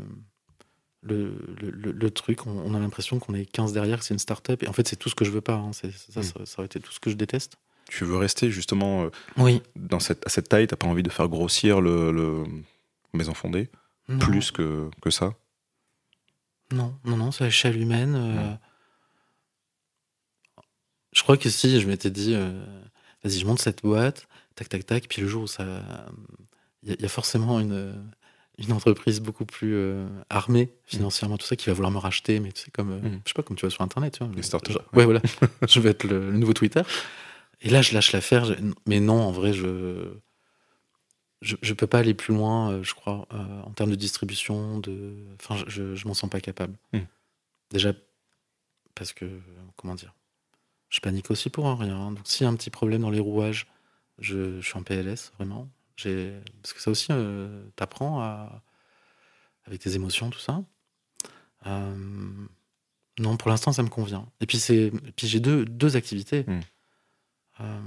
le, le, truc, on, on a l'impression qu'on est 15 derrière, que c'est une start-up. Et en fait, c'est tout ce que je veux pas. hein. Ça, Mm. ça, ça aurait été tout ce que je déteste. Tu veux rester justement euh, Oui. dans cette, à cette taille, t'as pas envie de faire grossir le, le Maison Fondée plus que, que ça? Non, non, non, c'est à l'échelle humaine. euh, Je crois que si, je m'étais dit, euh, vas-y, je monte cette boîte, tac, tac, tac, puis le jour où ça. Il y, a- il y a forcément une, une entreprise beaucoup plus euh, armée financièrement, tout ça, qui va vouloir me racheter, mais tu sais, comme. euh, Mhm. Je sais pas, comme tu vois sur Internet, tu vois. Les startups, Genre- ouais, voilà. je vais être le, le nouveau Twitter. Et là, je lâche l'affaire. je- Mais non, en vrai, je. Je, je peux pas aller plus loin, euh, je crois, en termes de distribution. De... Enfin, je, je, m'en sens pas capable. Mhm. Déjà, parce que. Comment dire Je panique aussi pour un rien. Donc, s'il y a un petit problème dans les rouages, je, je suis en PLS, vraiment. Parce que ça aussi, euh, t'apprends à. avec tes émotions, tout ça. Euh, Non, pour l'instant, ça me convient. Et puis, j'ai deux, deux activités. Mm. Euh,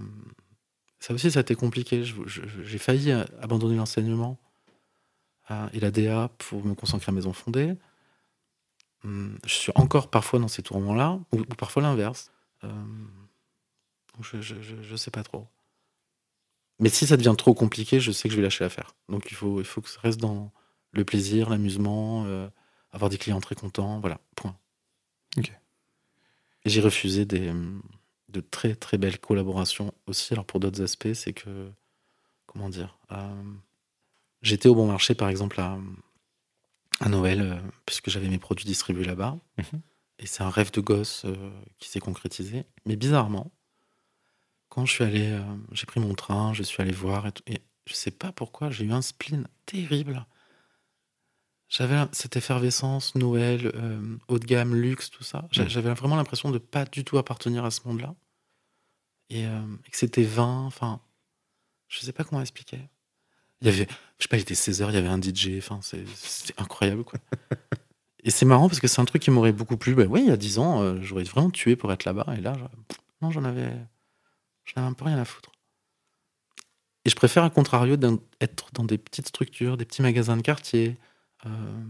Ça aussi, ça a été compliqué. J'ai failli abandonner l'enseignement et la DA pour me consacrer à Maison Fondée. Hum, Je suis encore parfois dans ces tourments-là, ou, parfois l'inverse. Je, je sais pas trop. Mais si ça devient trop compliqué, je sais que je vais lâcher l'affaire. Donc il faut, il faut que ça reste dans le plaisir, l'amusement, euh, avoir des clients très contents, voilà, point. Ok. J'ai refusé des, hum, de très très belles collaborations aussi. Alors pour d'autres aspects, c'est que, comment dire, euh, j'étais au bon marché par exemple à, à Noël, euh, puisque j'avais mes produits distribués là-bas. Mhm. Et c'est un rêve de gosse euh, qui s'est concrétisé. Mais bizarrement, quand je suis allé, euh, j'ai pris mon train, je suis allé voir, et, tout- et je sais pas pourquoi, j'ai eu un spleen terrible. J'avais cette effervescence, Noël, euh, haut de gamme, luxe, tout ça. Mm. J'avais vraiment l'impression de pas du tout appartenir à ce monde-là. Et, euh, et que c'était vain, enfin, je sais pas comment expliquer. Il y avait, je sais pas, il était 16h, il y avait un DJ, enfin, c'est- incroyable, quoi. Et c'est marrant parce que c'est un truc qui m'aurait beaucoup plu. Ben oui, il y a 10 ans, j'aurais vraiment tué pour être là-bas. Et là, non, j'en avais, j'en avais un peu rien à foutre. Et je préfère, à contrario, être dans des petites structures, des petits magasins de quartier, euh,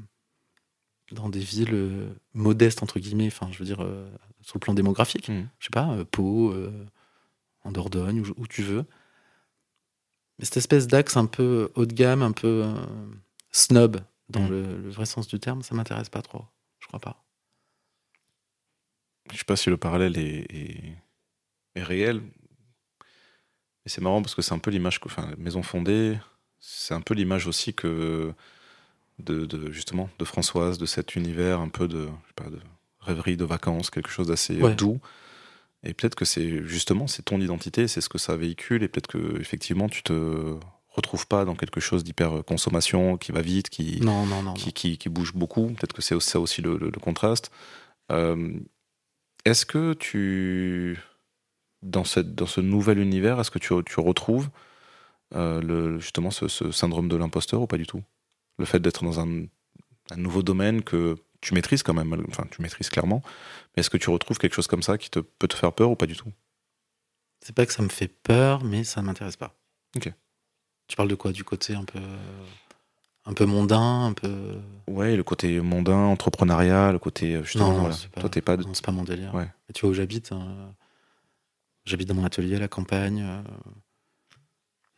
dans des villes euh, modestes, entre guillemets, enfin, je veux dire, euh, sur le plan démographique. Mhm. Je sais pas, Pau, en Dordogne, où, où tu veux. Mais cette espèce d'axe un peu haut de gamme, un peu snob, dans Mhm. le, le vrai sens du terme, ça m'intéresse pas trop. Je crois pas. Je sais pas si le parallèle est, est- est réel. Mais c'est marrant parce que c'est un peu l'image. Enfin, Maison Fondée, c'est un peu l'image aussi que. De, de- justement, de Françoise, de cet univers un peu de. Je sais pas, de rêverie de vacances, quelque chose d'assez Ouais. doux. Et peut-être que c'est justement, c'est ton identité, c'est ce que ça véhicule. Et peut-être que, effectivement, tu te retrouves pas dans quelque chose d'hyper consommation, qui va vite, qui, Non, non, non. qui, qui, qui bouge beaucoup. Peut-être que c'est ça aussi le, le- le contraste. Euh, est-ce que tu, dans, cette, dans ce nouvel univers, est-ce que tu, tu retrouves euh, le, justement ce, ce syndrome de l'imposteur ou pas du tout? Le fait d'être dans un, un nouveau domaine que tu maîtrises quand même, enfin tu maîtrises clairement, mais est-ce que tu retrouves quelque chose comme ça qui te, peut te faire peur ou pas du tout? C'est pas que ça me fait peur, mais ça ne m'intéresse pas. Ok. Tu parles de quoi? Du côté un peu, un peu mondain, un peu. Ouais, le côté mondain, entrepreneuriat, le côté euh, justement, non, non, voilà. pas, toi t'es pas de... c'est pas mon délire. Ouais. Et tu vois où j'habite hein, J'habite dans mon atelier à la campagne. euh,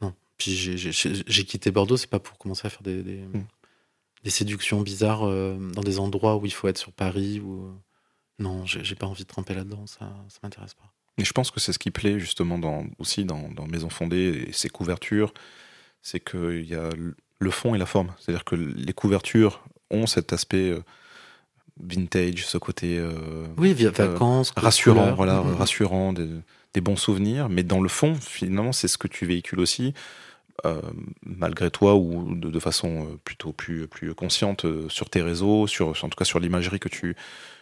Non. Puis j'ai- quitté Bordeaux, c'est pas pour commencer à faire des, des, Mm. des séductions bizarres euh, dans des endroits où il faut être sur Paris. Ou... euh, Non, j'ai pas envie de tremper là-dedans, ça, ça m'intéresse pas. Et je pense que c'est ce qui plaît justement dans, aussi dans, dans Maison Fondée et ses couvertures, c'est qu'il y a le fond et la forme. C'est-à-dire que les couvertures ont cet aspect vintage, ce côté euh, Oui, vacances, rassurant, couleurs. voilà, Mhm. rassurant, des, des bons souvenirs. Mais dans le fond, finalement, c'est ce que tu véhicules aussi, euh, malgré toi ou de, de façon euh, plutôt plus, plus consciente euh, sur tes réseaux, sur, en tout cas sur l'imagerie que tu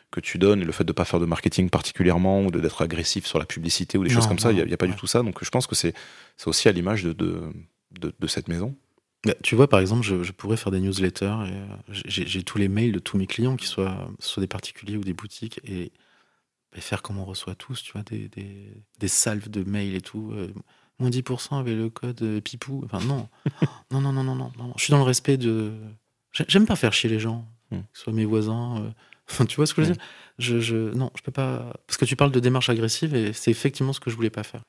que tu donnes et le fait de pas faire de marketing particulièrement ou d'être agressif sur la publicité ou des Non, choses comme ça, il n'y a, pas du tout ça. Donc je pense que c'est aussi à l'image de, de, de, de cette maison. Bah, Tu vois, par exemple, je, je pourrais faire des newsletters. et, euh, J'ai tous les mails de tous mes clients, qu'ils soient, soit des particuliers ou des boutiques, et, et faire comme on reçoit tous, tu vois, des, des, des salves de mails et tout. euh, moins 10% avec le code euh, Pipou. Enfin, non. non, non, non, non, non, non. Je suis dans le respect de. j'ai- J'aime pas faire chier les gens, Hmm. que ce soit mes voisins. euh, Enfin, tu vois ce que je veux Hmm. dire? Je, je, Non, je peux pas. Parce que tu parles de démarche agressive, et c'est effectivement ce que je voulais pas faire.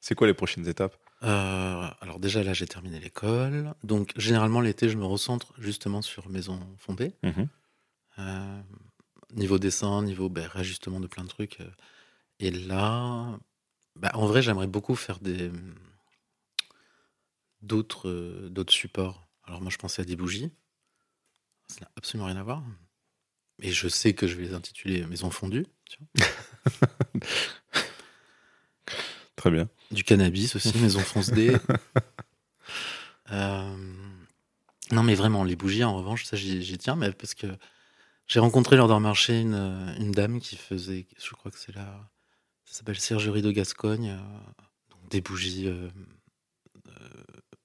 C'est quoi les prochaines étapes? Euh, alors déjà là j'ai terminé l'école, donc généralement l'été je me recentre justement sur maison fondée. Euh, niveau dessin, niveau ben, réajustement de plein de trucs. euh. Et là, bah, en vrai, j'aimerais beaucoup faire des d'autres euh, d'autres supports. Alors moi, je pensais à des bougies. Ça n'a absolument rien à voir. Et je sais que je vais les intituler Maison fondue. tu vois. Très bien. Du cannabis aussi, Maison fonce D. Euh, non, mais vraiment, les bougies, en revanche, ça, j'y j'y tiens, mais parce que j'ai rencontré lors d'un marché une, euh, une dame qui faisait, je crois que c'est la, ça s'appelle Sergerie de Gascogne, euh, donc des bougies euh,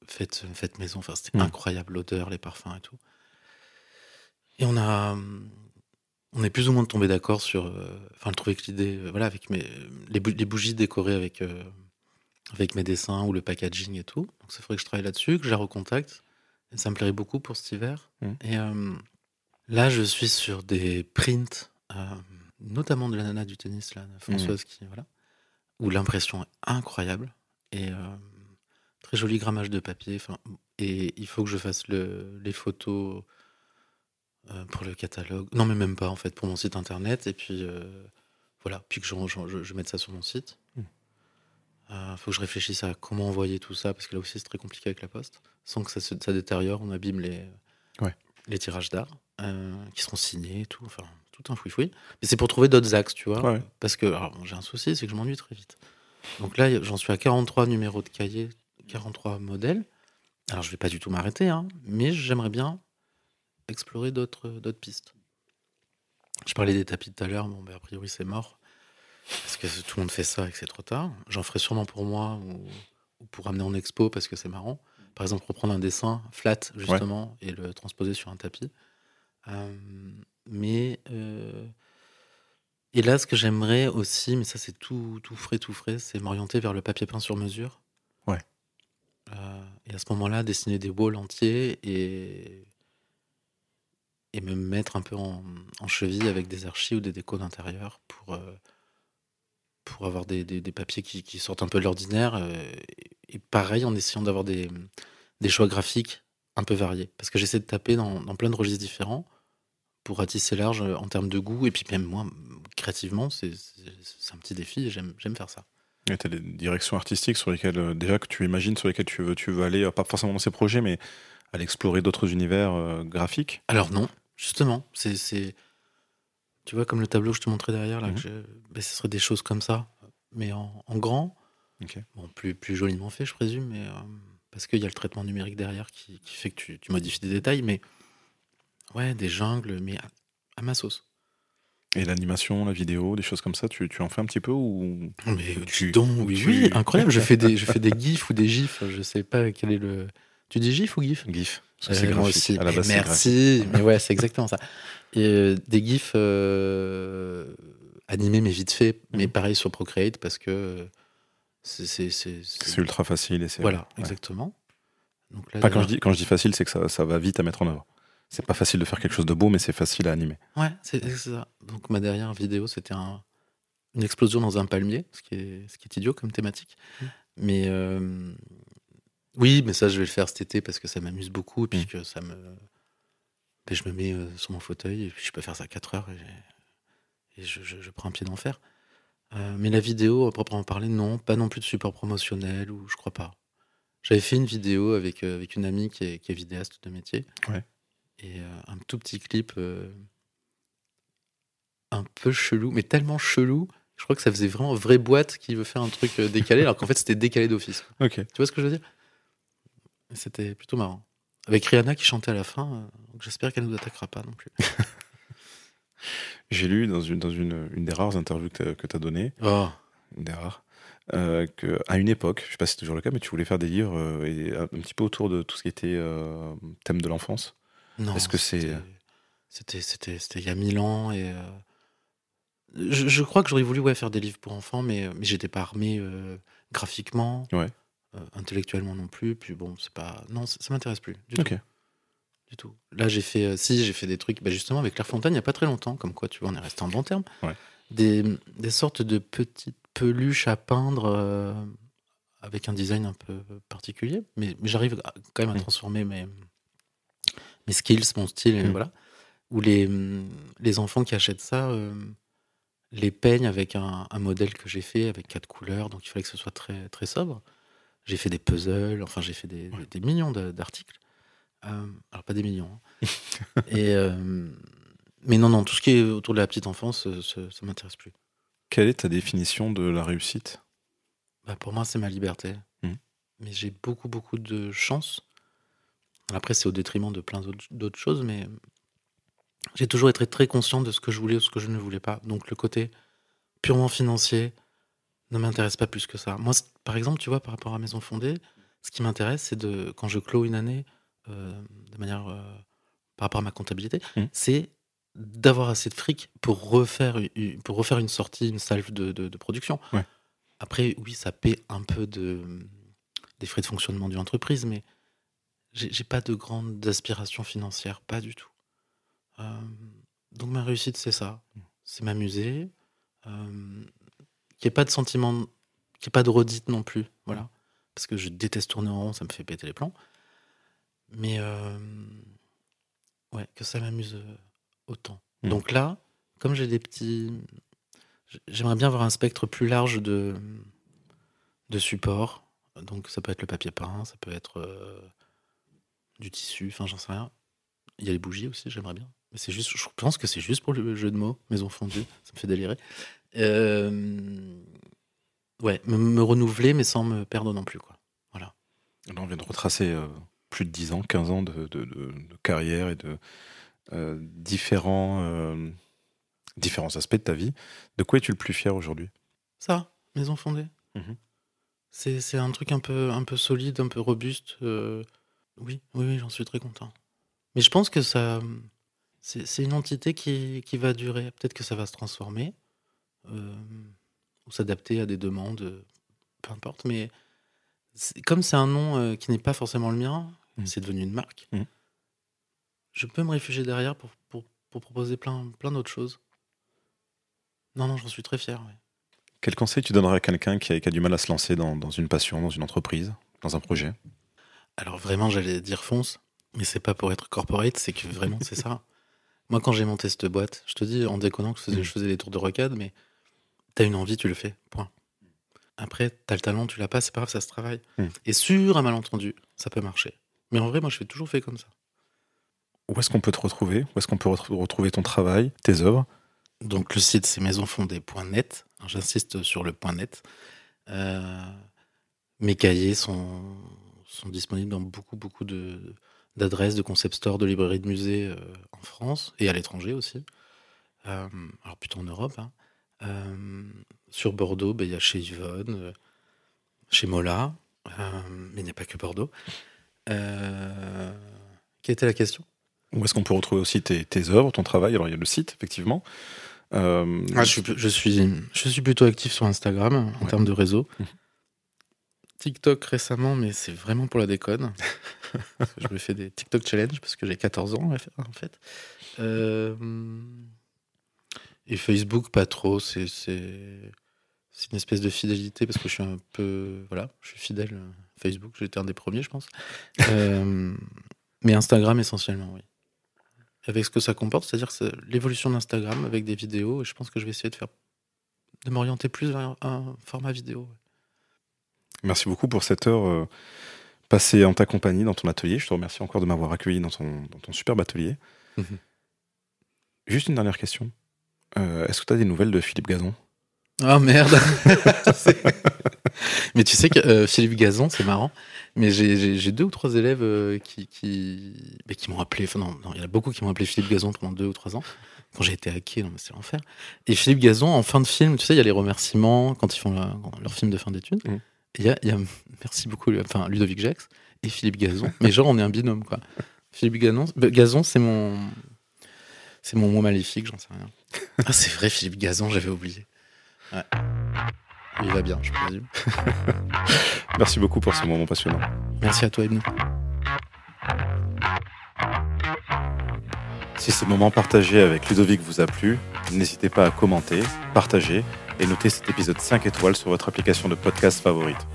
faites, faites maison. Enfin, c'était Mm. incroyable l'odeur, les parfums et tout. Et on a, on est plus ou moins tombé d'accord sur, euh, enfin, je trouvais que l'idée, euh, voilà, avec mes, les, bou- les bougies décorées avec, avec mes dessins ou le packaging et tout. Donc, ça faudrait que je travaille là-dessus, que je la recontacte. Et ça me plairait beaucoup pour cet hiver. Mm. Et là, je suis sur des prints, euh, notamment de la nana du tennis, là, Françoise, qui, voilà, où l'impression est incroyable. Et euh, très joli grammage de papier. Et il faut que je fasse le, les photos euh, pour le catalogue. Non, mais même pas, en fait, pour mon site internet. Et puis, euh, voilà, puis que je, je mette ça sur mon site. Mm. Il faut que je réfléchisse à comment envoyer tout ça, parce que là aussi, c'est très compliqué avec la poste. Sans que ça, se, ça détériore, on abîme les, Ouais. les tirages d'art, euh, qui seront signés et tout. Enfin, tout un fouifoui. Mais c'est pour trouver d'autres axes, tu vois. Ouais. Parce que bon, j'ai un souci, c'est que je m'ennuie très vite. Donc là, j'en suis à 43 numéros de cahier, 43 modèles. Alors, je vais pas du tout m'arrêter, hein, mais j'aimerais bien explorer d'autres pistes. Je parlais des tapis tout à l'heure, bon, ben, a priori, c'est mort. Parce que tout le monde fait ça et que c'est trop tard. J'en ferai sûrement pour moi ou, ou pour amener en expo parce que c'est marrant. Par exemple, reprendre un dessin flat, justement, et le transposer sur un tapis. Euh, mais. euh, et là, ce que j'aimerais aussi, mais ça c'est tout, tout frais, tout frais, c'est m'orienter vers le papier peint sur mesure. Ouais. Euh, et à ce moment-là, dessiner des walls entiers et, et me mettre un peu en, en cheville avec des archis ou des décos d'intérieur pour, euh, pour avoir des, des- des papiers qui, qui sortent un peu de l'ordinaire. euh, et, et pareil, en essayant d'avoir des, des choix graphiques un peu variés. Parce que j'essaie de taper dans, dans plein de registres différents pour ratisser large euh, en termes de goût. Et puis même moi, créativement, c'est un petit défi j'aime faire ça. Et tu as des directions artistiques sur lesquelles, euh, déjà, que tu imagines, sur lesquelles tu veux, tu veux aller, euh, pas forcément dans ces projets, mais aller explorer d'autres univers euh, graphiques? Alors non, justement, c'est, tu vois comme le tableau que je te montrais derrière là, Mhm. que je- ben, ce serait des choses comme ça, mais en, en grand, bon plus plus joliment fait, je présume, mais euh, parce qu'il y a le traitement numérique derrière qui, qui fait que tu, tu modifies des détails, mais ouais, des jungles, mais à, à ma sauce. Et l'animation, la vidéo, des choses comme ça, tu, tu en fais un petit peu ou Mais Tu- donc, oui, tu- oui, incroyable. Je fais des, je fais des gifs ou des gifs. Je sais pas quel est le. Tu dis gif ou gif GIF Euh, c'est moi aussi. À la base, merci. Mais ouais, c'est exactement ça. Et, euh, des gifs euh, animés, mais vite fait. Mais Mhm. pareil sur Procreate parce que euh, c'est. ultra facile et c'est. Voilà, ouais. exactement. Donc là, Enfin, quand, je dis, quand je dis facile, c'est que ça, ça va vite à mettre en œuvre. C'est pas facile de faire quelque chose de beau, mais c'est facile à animer. Ouais, c'est ça. Donc ma dernière vidéo, c'était un- une explosion dans un palmier, ce qui est, ce qui est idiot comme thématique. Mm. Mais euh, oui, mais ça, je vais le faire cet été parce que ça m'amuse beaucoup et puis Mm. que ça me. Ben, je me mets euh, sur mon fauteuil et puis je peux faire ça 4 heures et, et je, je- je prends un pied d'enfer. Euh, mais la vidéo, à proprement parler, non, pas non plus de support promotionnel ou je crois pas. J'avais fait une vidéo avec, euh, avec une amie qui est, qui est vidéaste de métier. Ouais. Et euh, un tout petit clip euh, un peu chelou, mais tellement chelou, je crois que ça faisait vraiment vraie boîte qui veut faire un truc euh, décalé, alors qu'en fait c'était décalé d'office. Tu vois ce que je veux dire? C'était plutôt marrant. Avec Rihanna qui chantait à la fin, j'espère qu'elle nous attaquera pas non plus. J'ai lu dans une, dans une, une des rares interviews que tu as données, Oh, une des rares, euh, qu'à une époque, je sais pas si c'est toujours le cas, mais tu voulais faire des livres euh, et un petit peu autour de tout ce qui était euh, thème de l'enfance. Non. Est-ce que c'est- C'était, c'était, c'était il y a mille ans et. euh, Je, je crois que j'aurais voulu ouais, faire des livres pour enfants, mais, mais j'étais pas armé euh, graphiquement, Ouais. euh, intellectuellement non plus. Puis bon, c'est pas. Non, ça, ça m'intéresse plus. Du tout. Du tout. Là, j'ai fait. euh, si, j'ai fait des trucs, bah, justement, avec Clairefontaine, il n'y a pas très longtemps, comme quoi, tu vois, on est resté en bon terme. Ouais. Des, des sortes de petites peluches à peindre euh, avec un design un peu particulier. Mais, mais j'arrive quand même à Mm. transformer mes, mes skills, mon style, et Mm. voilà. Où les, les enfants qui achètent ça, euh, les peigne avec un, un modèle que j'ai fait avec quatre couleurs, donc il fallait que ce soit très, très sobre. J'ai fait des puzzles, enfin j'ai fait des, Ouais. des millions d'articles. Euh, alors pas des millions. hein. Et, euh, mais non, non, tout ce qui est autour de la petite enfance, ça, ça m'intéresse plus. Quelle est ta définition de la réussite? Bah, pour moi, c'est ma liberté. Mhm. Mais j'ai beaucoup, beaucoup de chance. Après, c'est au détriment de plein d'autres- choses, mais j'ai toujours été très conscient de ce que je voulais ou ce que je ne voulais pas. Donc, le côté purement financier ne m'intéresse pas plus que ça. Moi, par exemple, tu vois, par rapport à Maison Fondée, ce qui m'intéresse, c'est de, quand je clôt une année, euh, de manière, euh, par rapport à ma comptabilité, Mhm. c'est d'avoir assez de fric pour refaire, une- pour refaire une sortie, une salve de, de- de production. Ouais. Après, oui, ça paie un peu de, des frais de fonctionnement d'une entreprise, mais j'ai pas de grandes aspirations financières, pas du tout. Euh, donc ma réussite, c'est ça. C'est m'amuser, euh, qu'il n'y ait pas de sentiment, qu'il n'y ait pas de redite non plus. Voilà. Parce que je déteste tourner en rond, ça me fait péter les plombs. Mais euh, ouais, que ça m'amuse autant. Mm. Donc là, comme j'ai des petits. J'aimerais bien avoir un spectre plus large de, de supports. Donc ça peut être le papier peint, ça peut être du tissu, enfin j'en sais rien. Il y a les bougies aussi, j'aimerais bien. Mais c'est juste, je pense que c'est juste pour le jeu de mots, maison fondue, ça me fait délirer. Euh, ouais, me, me renouveler, mais sans me perdre non plus, quoi. Voilà. Là, on vient de retracer euh, plus de 10 ans, 15 ans de, de- de- de carrière et de euh, différents, différents aspects de ta vie. De quoi es-tu le plus fier aujourd'hui? Ça, maison fondée. Mhm. C'est c'est un truc un peu, un peu solide, un peu robuste. Oui, oui, oui, j'en suis très content. Mais je pense que ça, c'est une entité qui, qui va durer. Peut-être que ça va se transformer euh, ou s'adapter à des demandes, euh, peu importe. Mais comme c'est un nom euh, qui n'est pas forcément le mien, Mhm. c'est devenu une marque. Mhm. Je peux me réfugier derrière pour, pour, pour proposer plein, plein d'autres choses. Non, non, j'en suis très fier. Quel conseil tu donnerais à quelqu'un qui a, qui a du mal à se lancer dans, dans une passion, dans une entreprise, dans un projet? Alors vraiment, j'allais dire fonce, mais c'est pas pour être corporate, c'est que vraiment c'est ça. Moi, quand j'ai monté cette boîte, je te dis en déconnant que je faisais, Mm. je faisais des tours de rocade, mais t'as une envie, tu le fais. Point. Après, t'as le talent, tu l'as pas, c'est pas grave, ça se travaille. Mm. Et sur un malentendu, ça peut marcher. Mais en vrai, moi, je fais toujours fait comme ça. Où est-ce qu'on peut te retrouver? Où est-ce qu'on peut re- retrouver ton travail, tes œuvres? Donc le site c'est maisonfondée.net. J'insiste sur le point .net. Euh, mes cahiers sont, sont disponibles dans beaucoup beaucoup de d'adresses, de concept stores, de librairies de musées euh, en France et à l'étranger aussi. Euh, alors plutôt en Europe. hein. Euh, sur Bordeaux, ben, il y a chez Yvonne, chez Mola, mais il n'y a pas que Bordeaux. Quelle était la question? Où est-ce qu'on peut retrouver aussi tes, tes œuvres, ton travail? Alors, il y a le site, effectivement. Ah, je, suis, je, suis, je suis plutôt actif sur Instagram en Ouais. termes de réseau. Mhm. TikTok récemment, mais c'est vraiment pour la déconne. Je me fais des TikTok challenge parce que j'ai 14 ans en fait. Euh, et Facebook, pas trop. C'est une espèce de fidélité parce que je suis un peu. Voilà, je suis fidèle. à Facebook, j'étais un des premiers, je pense. Euh, mais Instagram essentiellement, oui avec ce que ça comporte, c'est-à-dire l'évolution d'Instagram avec des vidéos. Je pense que je vais essayer de faire, de m'orienter plus vers un format vidéo. Merci beaucoup pour cette heure euh, passée en ta compagnie, dans ton atelier. Je te remercie encore de m'avoir accueilli dans ton, dans ton superbe atelier. Mhm. Juste une dernière question. Euh, Est-ce que tu as des nouvelles de Philippe Gazon Ah merde C'est- Mais tu sais que euh, Philippe Gazon, c'est marrant. Mais j'ai- deux ou trois élèves euh, qui, qui, mais qui m'ont appelé. Enfin, non, non, il y en a beaucoup qui m'ont appelé Philippe Gazon pendant deux ou trois ans. Quand j'ai été hacké, non, mais c'est l'enfer. Et Philippe Gazon, en fin de film, tu sais, il y a les remerciements quand ils font leur, leur film de fin d'études. Mhm. Il y, a, y a, merci beaucoup, enfin, Ludovic Jax et Philippe Gazon. mais genre, on est un binôme, quoi. Philippe Gazon, bah, Gazon c'est mon. C'est mon mot maléfique, j'en sais rien. Ah, c'est vrai, Philippe Gazon, j'avais oublié. Ouais. Il va bien, je présume. Merci beaucoup pour ce moment passionnant. Merci à toi, Ibn. Si ce moment partagé avec Ludovic vous a plu, n'hésitez pas à commenter, partager et noter cet épisode 5 étoiles sur votre application de podcast favorite.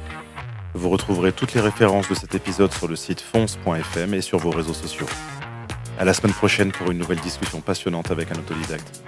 Vous retrouverez toutes les références de cet épisode sur le site fonce.fm et sur vos réseaux sociaux. À la semaine prochaine pour une nouvelle discussion passionnante avec un autodidacte.